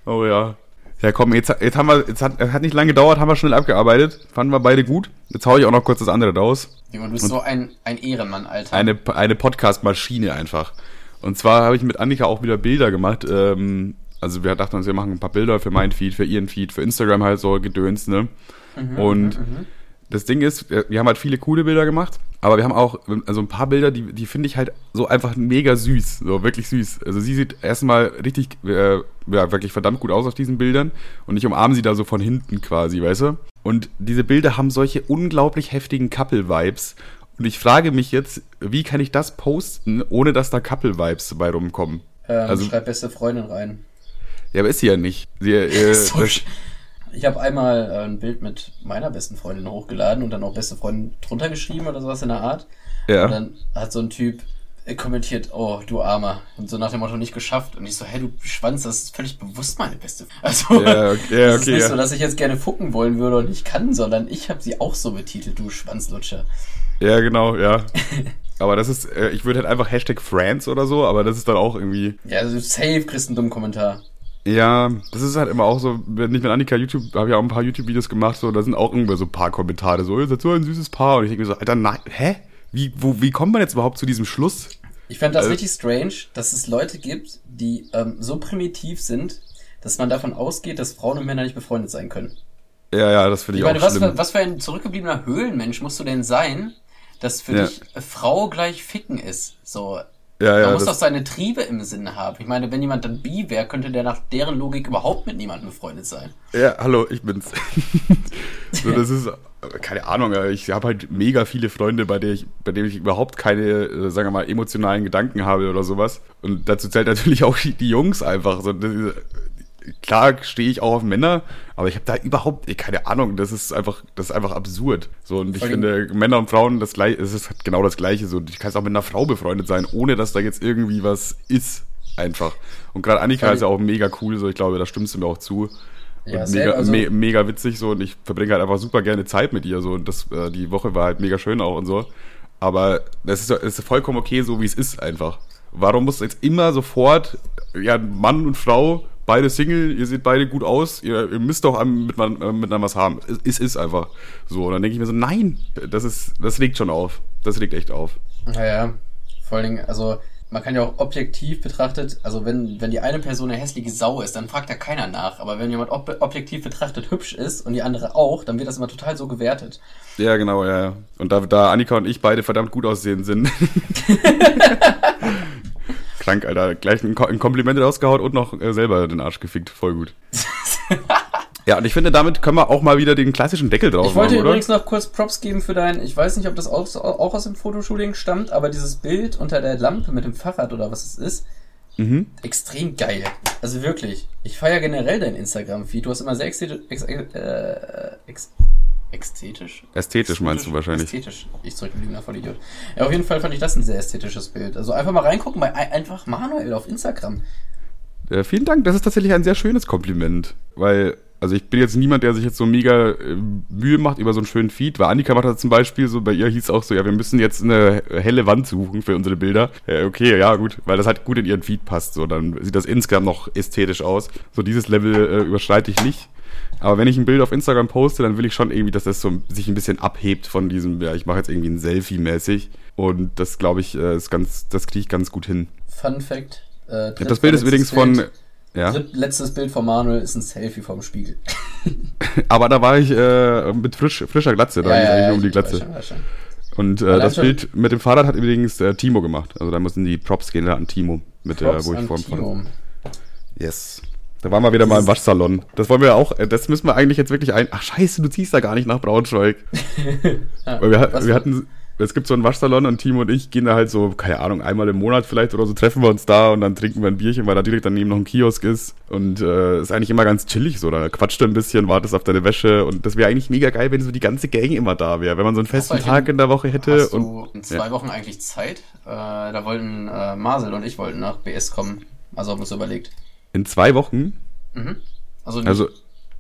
Oh ja. Ja, komm, jetzt, jetzt haben wir, jetzt hat, es hat nicht lange gedauert, haben wir schnell abgearbeitet. Fanden wir beide gut. Jetzt hau ich auch noch kurz das andere raus. Junge, du bist so ein, ein Ehrenmann, Alter. Eine, eine Podcast-Maschine einfach. Und zwar habe ich mit Annika auch wieder Bilder gemacht. Ähm, also wir dachten uns, wir machen ein paar Bilder für meinen Feed, für ihren Feed, für Instagram halt so Gedöns, ne? Und das Ding ist, wir haben halt viele coole Bilder gemacht, aber wir haben auch also ein paar Bilder, die, die finde ich halt so einfach mega süß, so wirklich süß. Also sie sieht erstmal richtig, äh, ja, wirklich verdammt gut aus auf diesen Bildern und ich umarme sie da so von hinten quasi, weißt du? Und diese Bilder haben solche unglaublich heftigen Couple-Vibes. Und ich frage mich jetzt, wie kann ich das posten, ohne dass da Couple-Vibes dabei rumkommen? ähm, also- schreib beste Freundin rein. Ja, aber ist sie ja nicht. Sie, äh, (laughs) So das, ich habe einmal äh, ein Bild mit meiner besten Freundin hochgeladen und dann auch beste Freundin drunter geschrieben oder sowas in der Art. Und ja. dann hat so ein Typ äh, kommentiert, oh, du Armer. Und so nach dem Motto nicht geschafft. Und ich so, hey, du Schwanz, das ist völlig bewusst meine beste. Also, Ja, okay, das ist okay, nicht ja. so, dass ich jetzt gerne fucken wollen würde und nicht kann, sondern ich habe sie auch so betitelt, du Schwanzlutscher. Ja, genau, ja. Aber das ist, äh, ich würde halt einfach Hashtag Friends oder so, aber das ist dann auch irgendwie, Ja, also safe kriegst du einen dummen Kommentar. Ja, das ist halt immer auch so, wenn ich mit Annika YouTube, habe ja auch ein paar YouTube-Videos gemacht, so, da sind auch irgendwo so ein paar Kommentare, so, ihr seid so ein süßes Paar. Und ich denke mir so, Alter, nein, hä? Wie, wo, wie kommt man jetzt überhaupt zu diesem Schluss? Ich fand das Also- richtig strange, dass es Leute gibt, die ähm, so primitiv sind, dass man davon ausgeht, dass Frauen und Männer nicht befreundet sein können. Ja, ja, das finde Ich ich, meine, auch was schlimm. für, was für ein zurückgebliebener Höhlenmensch musst du denn sein, dass für Ja. dich Frau gleich Ficken ist? So, ja, man ja, muss doch seine Triebe im Sinne haben. Ich meine, wenn jemand dann bi wäre, könnte der nach deren Logik überhaupt mit niemandem befreundet sein. ja, hallo, ich bin's. (laughs) so, das ist, keine Ahnung, ich habe halt mega viele Freunde, bei denen ich, bei denen ich überhaupt keine, äh, sagen wir mal, emotionalen Gedanken habe oder sowas. Und dazu zählt natürlich auch die, Jungs einfach. So, das, klar stehe ich auch auf Männer, aber ich habe da überhaupt keine Ahnung. Das ist einfach, das ist einfach absurd. So und ich allem- finde Männer und Frauen das gleiche, es ist genau das gleiche. So, ich kann auch mit einer Frau befreundet sein, ohne dass da jetzt irgendwie was ist. Einfach. Und gerade Annika Vor ist ja auch mega cool. So, ich glaube, da stimmst du mir auch zu. Ja, mega, also- me mega witzig so und ich verbringe halt einfach super gerne Zeit mit ihr so und das äh, die Woche war halt mega schön auch und so. Aber das ist, es ist vollkommen okay, so wie es ist einfach. Warum muss jetzt immer sofort, ja, Mann und Frau, beide Single, ihr seht beide gut aus, ihr, ihr müsst doch mit, äh, miteinander was haben. Es, es ist einfach so. Und dann denke ich mir so, nein, das ist, das regt schon auf. Das regt echt auf. Naja, vor allen Dingen, also man kann ja auch objektiv betrachtet, also wenn, wenn die eine Person eine hässliche Sau ist, dann fragt ja keiner nach. Aber wenn jemand ob objektiv betrachtet hübsch ist und die andere auch, dann wird das immer total so gewertet. Ja, genau, ja, ja. Und da, da Annika und ich beide verdammt gut aussehen sind. (laughs) (laughs) Krank, Alter. Gleich ein, ein Kompliment rausgehaut und noch äh, selber den Arsch gefickt. Voll gut. (laughs) ja, und ich finde, damit können wir auch mal wieder den klassischen Deckel drauf Ich wollte machen, übrigens noch kurz Props geben für dein, ich weiß nicht, ob das auch, auch aus dem Fotoshooting stammt, aber dieses Bild unter der Lampe mit dem Fahrrad oder was es ist, Mhm. extrem geil. Also wirklich. Ich feiere generell dein Instagram-Feed. Du hast immer sehr ex, äh, ex, ästhetisch? Ästhetisch meinst du wahrscheinlich. Ästhetisch. Ich zurückgebliebener Vollidiot. Ja, auf jeden Fall fand ich das ein sehr ästhetisches Bild. Also einfach mal reingucken bei ein- einfach Manuel auf Instagram. Äh, vielen Dank, das ist tatsächlich ein sehr schönes Kompliment. Weil, also ich bin jetzt niemand, der sich jetzt so mega äh, Mühe macht über so einen schönen Feed. Weil Annika macht das zum Beispiel so, bei ihr hieß auch so, ja, wir müssen jetzt eine helle Wand suchen für unsere Bilder. Äh, okay, ja, gut, weil das halt gut in ihren Feed passt. So, dann sieht das insgesamt noch ästhetisch aus. So dieses Level äh, überschreite ich nicht. Aber wenn ich ein Bild auf Instagram poste, dann will ich schon irgendwie, dass das so sich ein bisschen abhebt von diesem, ja, ich mache jetzt irgendwie ein Selfie mäßig. Und das glaube ich, äh, ist ganz, das kriege ich ganz gut hin. Fun Fact. Äh, Das Bild ist übrigens von, ja. Letztes Bild von Manuel ist ein Selfie vom Spiegel. (laughs) Aber da war ich äh, mit frisch, frischer Glatze, da ging es eigentlich nur um die Glatze. schon, weiß schon. Und äh, das Bild mit dem Fahrrad hat übrigens äh, Timo gemacht. Also da müssen die Props gehen da an Timo, mit der, Props wo ich Timo. Yes. Da waren wir wieder mal im Waschsalon. Das wollen wir auch, äh, das müssen wir eigentlich jetzt wirklich ein. Ach scheiße, du ziehst da gar nicht nach Braunschweig. (laughs) Weil wir, wir hatten, es gibt so einen Waschsalon und Timo und ich gehen da halt so, keine Ahnung, einmal im Monat vielleicht oder so, treffen wir uns da und dann trinken wir ein Bierchen, weil da direkt daneben noch ein Kiosk ist. Und äh, ist eigentlich immer ganz chillig so. Da quatscht du ein bisschen, wartest auf deine Wäsche und das wäre eigentlich mega geil, wenn so die ganze Gang immer da wäre. Wenn man so einen festen Tag in der Woche hätte. Hast und du in zwei ja. Wochen eigentlich Zeit? Äh, da wollten äh, Marcel und ich wollten nach BS kommen. Also haben wir uns überlegt. In zwei Wochen, Mhm. Also, also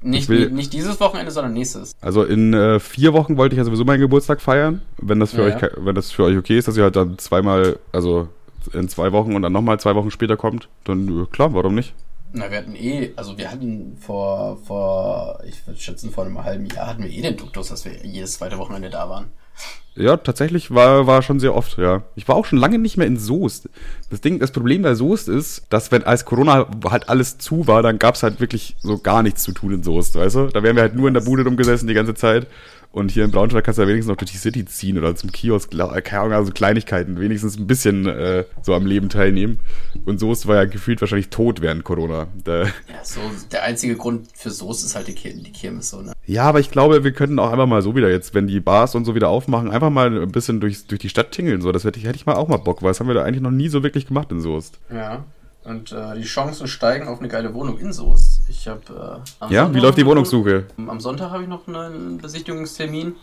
nicht, ich will- nicht dieses Wochenende, sondern nächstes. Also in äh, vier Wochen wollte ich ja sowieso meinen Geburtstag feiern. Wenn das für Ja, euch, wenn das für euch okay ist, dass ihr halt dann zweimal, also in zwei Wochen und dann nochmal zwei Wochen später kommt, dann klar, warum nicht? Na, wir hatten eh, also wir hatten vor, vor, ich würde schätzen, vor einem halben Jahr hatten wir eh den Duktus, dass wir jedes zweite Wochenende da waren. Ja, tatsächlich war, war schon sehr oft, ja. Ich war auch schon lange nicht mehr in Soest. Das Ding, das Problem bei Soest ist, dass wenn als Corona halt alles zu war, dann gab's halt wirklich so gar nichts zu tun in Soest, weißt du? Da wären wir halt nur in der Bude rumgesessen die ganze Zeit. Und hier in Braunschweig kannst du ja wenigstens noch durch die City ziehen oder zum Kiosk, klar, keine Ahnung, also Kleinigkeiten, wenigstens ein bisschen äh, so am Leben teilnehmen. Und Soest war ja gefühlt wahrscheinlich tot während Corona. Da, Ja, so, der einzige Grund für Soße ist halt die, Kir die Kirmes, so, ne? Ja, aber ich glaube, wir könnten auch einfach mal so wieder jetzt, wenn die Bars und so wieder aufmachen, einfach mal ein bisschen durch, durch die Stadt tingeln. So, das hätte ich, hätte ich mal auch mal Bock, weil das haben wir da eigentlich noch nie so wirklich gemacht in Soest. Ja. Und äh, die Chancen steigen auf eine geile Wohnung in Soest. Ich habe äh, Ja, Sonntag wie läuft die Wohnungssuche? Am Sonntag habe ich noch einen Besichtigungstermin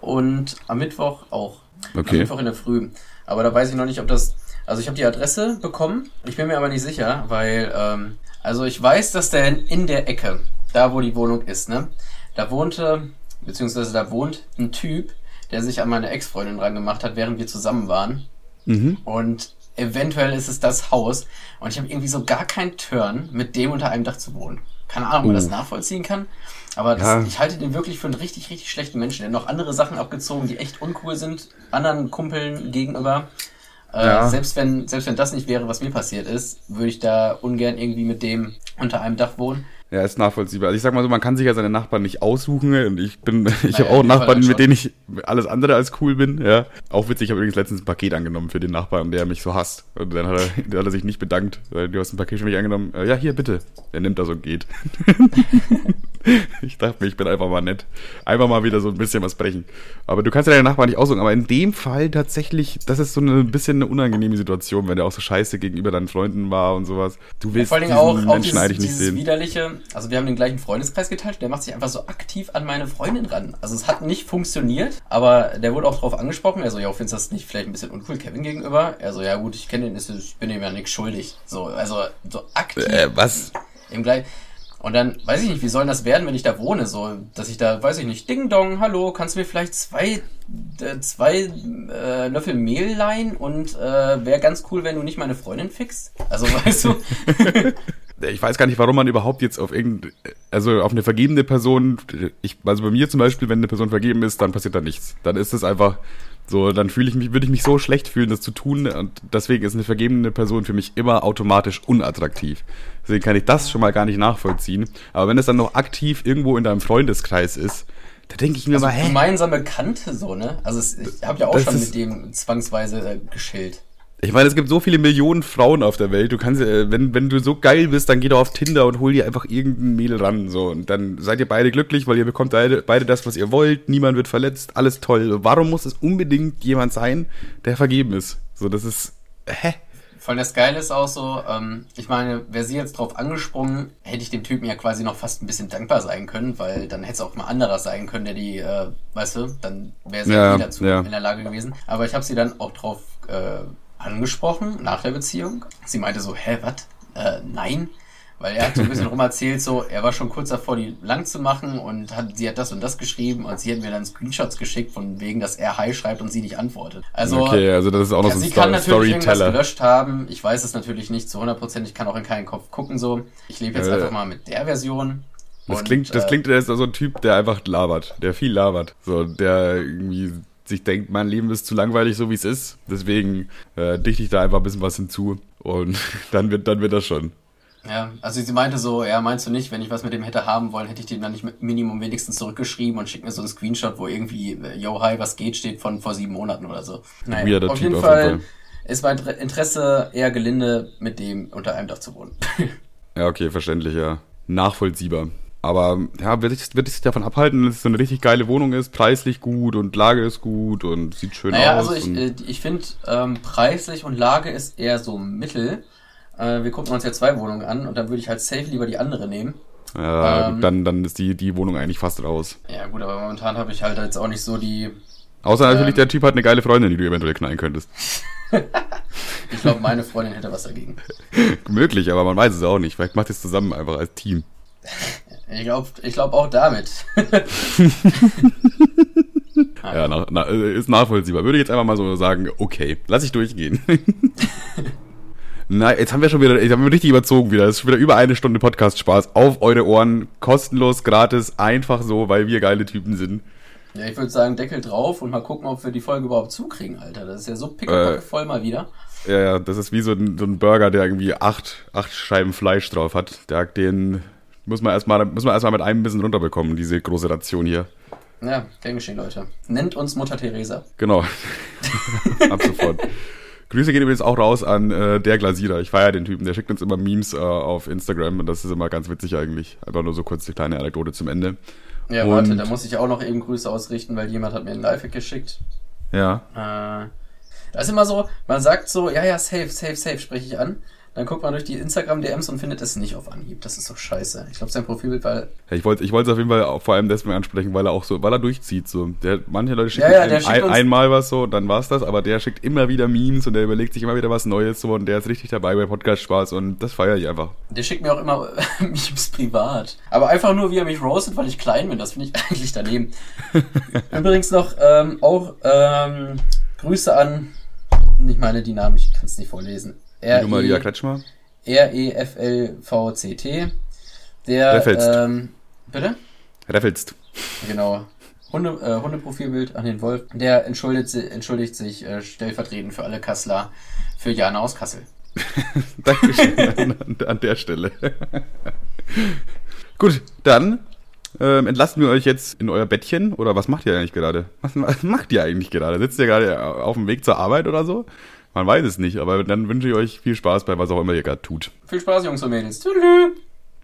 und am Mittwoch auch. Okay. Am Mittwoch in der Früh. Aber da weiß ich noch nicht, ob das. Also ich habe die Adresse bekommen. Ich bin mir aber nicht sicher, weil ähm, also ich weiß, dass der in der Ecke, da wo die Wohnung ist, ne, da wohnte beziehungsweise da wohnt ein Typ, der sich an meine Ex-Freundin rangemacht hat, während wir zusammen waren. Mhm. Und eventuell ist es das Haus. Und ich habe irgendwie so gar keinen Turn, mit dem unter einem Dach zu wohnen. Keine Ahnung, ob man das nachvollziehen kann. Aber das, Ja. ich halte den wirklich für einen richtig, richtig schlechten Menschen. Der hat noch andere Sachen abgezogen, die echt uncool sind, anderen Kumpeln gegenüber. Äh, Ja. selbst, wenn, selbst wenn das nicht wäre, was mir passiert ist, würde ich da ungern irgendwie mit dem unter einem Dach wohnen. Ja, ist nachvollziehbar. Also ich sag mal so, man kann sich ja seine Nachbarn nicht aussuchen und ich bin, (laughs) ich habe auch Nachbarn, mit denen ich alles andere als cool bin, ja. Auch witzig, ich habe übrigens letztens ein Paket angenommen für den Nachbarn, der mich so hasst. Und dann hat er, (laughs) dann hat er sich nicht bedankt, weil du hast ein Paket für mich angenommen. Äh, ja, hier, bitte. Er nimmt das und geht. ich dachte mir, ich bin einfach mal nett. Einfach mal wieder so ein bisschen was brechen. Aber du kannst ja deinen Nachbarn nicht aussuchen. Aber in dem Fall tatsächlich, das ist so eine ein bisschen eine unangenehme Situation, wenn der auch so scheiße gegenüber deinen Freunden war und sowas. Du willst Vor allen Dingen diesen auch, auch Menschen dieses, eigentlich nicht dieses sehen. widerliche, also wir haben den gleichen Freundeskreis geteilt, der macht sich einfach so aktiv an meine Freundin ran. Also es hat nicht funktioniert, aber der wurde auch drauf angesprochen, er so, ja, findest du das nicht vielleicht ein bisschen uncool Kevin gegenüber? Er so, ja gut, ich kenne den, ist- ich bin ihm ja nichts schuldig. So, also so aktiv Äh, was? im gleich. Und dann weiß ich nicht, wie soll das werden, wenn ich da wohne? So, dass ich da, weiß ich nicht, Ding Dong, hallo, kannst du mir vielleicht zwei, äh, zwei äh, Löffel Mehl leihen und äh, wäre ganz cool, wenn du nicht meine Freundin fixst? Also (laughs) weißt du? (laughs) ich weiß gar nicht, warum man überhaupt jetzt auf irgendein, also auf eine vergebene Person, ich, also bei mir zum Beispiel, wenn eine Person vergeben ist, dann passiert da nichts. Dann ist es einfach so, dann fühle ich mich, würde ich mich so schlecht fühlen, das zu tun und deswegen ist eine vergebene Person für mich immer automatisch unattraktiv. Deswegen kann ich das schon mal gar nicht nachvollziehen. Aber wenn es dann noch aktiv irgendwo in deinem Freundeskreis ist, da denke ich mir Also mal, hä? gemeinsame Kante, so, ne? Also es, ich habe ja auch schon mit dem zwangsweise äh, geschillt. Ich meine, es gibt so viele Millionen Frauen auf der Welt. Du kannst, äh, wenn, wenn du so geil bist, dann geh doch auf Tinder und hol dir einfach irgendein Mädel ran. So. Und dann seid ihr beide glücklich, weil ihr bekommt beide, beide das, was ihr wollt. Niemand wird verletzt. Alles toll. Warum muss es unbedingt jemand sein, der vergeben ist? So, das ist. Hä? Vor allem das Geile ist auch so, ähm, ich meine, wäre sie jetzt drauf angesprungen, hätte ich dem Typen ja quasi noch fast ein bisschen dankbar sein können, weil dann hätte es auch mal anderer sein können, der die, äh, weißt du, dann wäre sie Ja, ja, eh dazu ja. in der Lage gewesen. Aber ich habe sie dann auch drauf äh, angesprochen nach der Beziehung. Sie meinte so, hä, was? Äh, nein. Weil er hat so ein bisschen (laughs) rum erzählt, so, er war schon kurz davor, die lang zu machen und hat, sie hat das und das geschrieben und sie hat mir dann Screenshots geschickt, von wegen, dass er Hi schreibt und sie nicht antwortet. Also, okay, also das ist auch noch ja, so ein sie kann natürlich irgendwas gelöscht haben. Ich weiß es natürlich nicht zu 100%. Ich kann auch in keinen Kopf gucken so. Ich lebe jetzt Äh, einfach mal mit der Version. Das Und, klingt, das äh, klingt, der ist so ein Typ, der einfach labert, der viel labert. So, der irgendwie sich denkt, mein Leben ist zu langweilig, so wie es ist. Deswegen äh, dichte ich da einfach ein bisschen was hinzu. Und (laughs) dann wird, dann wird das schon. Ja, also sie meinte so, ja, meinst du nicht, wenn ich was mit dem hätte haben wollen, hätte ich dem dann nicht mit Minimum wenigstens zurückgeschrieben und schickt mir so einen Screenshot, wo irgendwie, äh, yo, hi, was geht, steht von vor sieben Monaten oder so. Weirder auf Typ jeden auf Fall jeden Fall. ist mein Inter- Interesse eher gelinde, mit dem unter einem Dach zu wohnen. (laughs) Ja, okay, verständlich, ja. Nachvollziehbar. Aber ja, wird ich, ich sich davon abhalten, dass es so eine richtig geile Wohnung ist, preislich gut und Lage ist gut und sieht schön Naja, aus. also ich, äh, ich finde, ähm, preislich und Lage ist eher so mittel. Äh, wir gucken uns ja zwei Wohnungen an und dann würde ich halt safe lieber die andere nehmen. ja, ähm, dann, dann ist die, die Wohnung eigentlich fast raus. Ja gut, aber momentan habe ich halt jetzt auch nicht so die... Außer natürlich, Ähm. der Typ hat eine geile Freundin, die du eventuell knallen könntest. (laughs) Ich glaube, meine Freundin hätte was dagegen. (laughs) Möglich, aber man weiß es auch nicht. Vielleicht macht ihr es zusammen einfach als Team. (laughs) Ich glaube ich glaub auch damit. (laughs) Ja, na, na, ist nachvollziehbar. Würde ich jetzt einfach mal so sagen, okay, lass ich durchgehen. (laughs) Na, jetzt haben wir schon wieder, jetzt haben wir richtig überzogen wieder. Es ist schon wieder über eine Stunde Podcast-Spaß auf eure Ohren. Kostenlos, gratis, einfach so, weil wir geile Typen sind. Ja, ich würde sagen, Deckel drauf und mal gucken, ob wir die Folge überhaupt zukriegen, Alter. Das ist ja so pickepacke Äh. voll mal wieder. Ja, ja, das ist wie so ein, so ein Burger, der irgendwie acht, acht Scheiben Fleisch drauf hat. Der, den muss man erstmal, muss man erstmal mit einem bisschen runterbekommen, diese große Ration hier. Ja, gern geschehen, Leute. Nennt uns Mutter Teresa. Genau. (laughs) Ab sofort. Grüße gehen übrigens auch raus an äh, der Glasierer. Ich feiere den Typen. Der schickt uns immer Memes äh, auf Instagram und das ist immer ganz witzig eigentlich. Einfach nur so kurz eine kleine Anekdote zum Ende. Ja, Und- warte, da muss ich auch noch eben Grüße ausrichten, weil jemand hat mir einen Lifehack geschickt. Ja. Äh, das ist immer so, man sagt so, ja, ja, safe, safe, safe, spreche ich an. Dann guckt man durch die Instagram-DMs und findet es nicht auf Anhieb. Das ist doch scheiße. Ich glaube, sein Profilbild war. Ja, Ich wollte ich es auf jeden Fall auch vor allem deswegen ansprechen, weil er auch so, weil er durchzieht. So. Der, manche Leute schicken Ja, ja, ein, einmal was so, dann war's das, aber der schickt immer wieder Memes und der überlegt sich immer wieder was Neues so und der ist richtig dabei bei Podcast Spaß und das feiere ich einfach. Der schickt mir auch immer (laughs) Memes privat. Aber einfach nur, wie er mich roastet, weil ich klein bin. Das finde ich (laughs) eigentlich daneben. (laughs) Übrigens noch ähm, auch ähm, Grüße an. Ich meine die Namen, ich kann es nicht vorlesen. R Liebe Maria E Kretschmer. R-E-F-L-V-C-T. Der. Reffelst. Ähm, bitte? Reffelst. Genau. Hunde, äh, Hundeprofilbild an den Wolf. Der entschuldigt, entschuldigt sich äh, stellvertretend für alle Kassler für Jana aus Kassel. (laughs) Dankeschön an, an der Stelle. (laughs) Gut, dann ähm, entlassen wir euch jetzt in euer Bettchen. Oder was macht ihr eigentlich gerade? Was, (laughs) was macht ihr eigentlich gerade? Sitzt ihr gerade auf dem Weg zur Arbeit oder so? Man weiß es nicht, aber dann wünsche ich euch viel Spaß bei was auch immer ihr gerade tut. Viel Spaß, Jungs und Mädels. Tüdelü.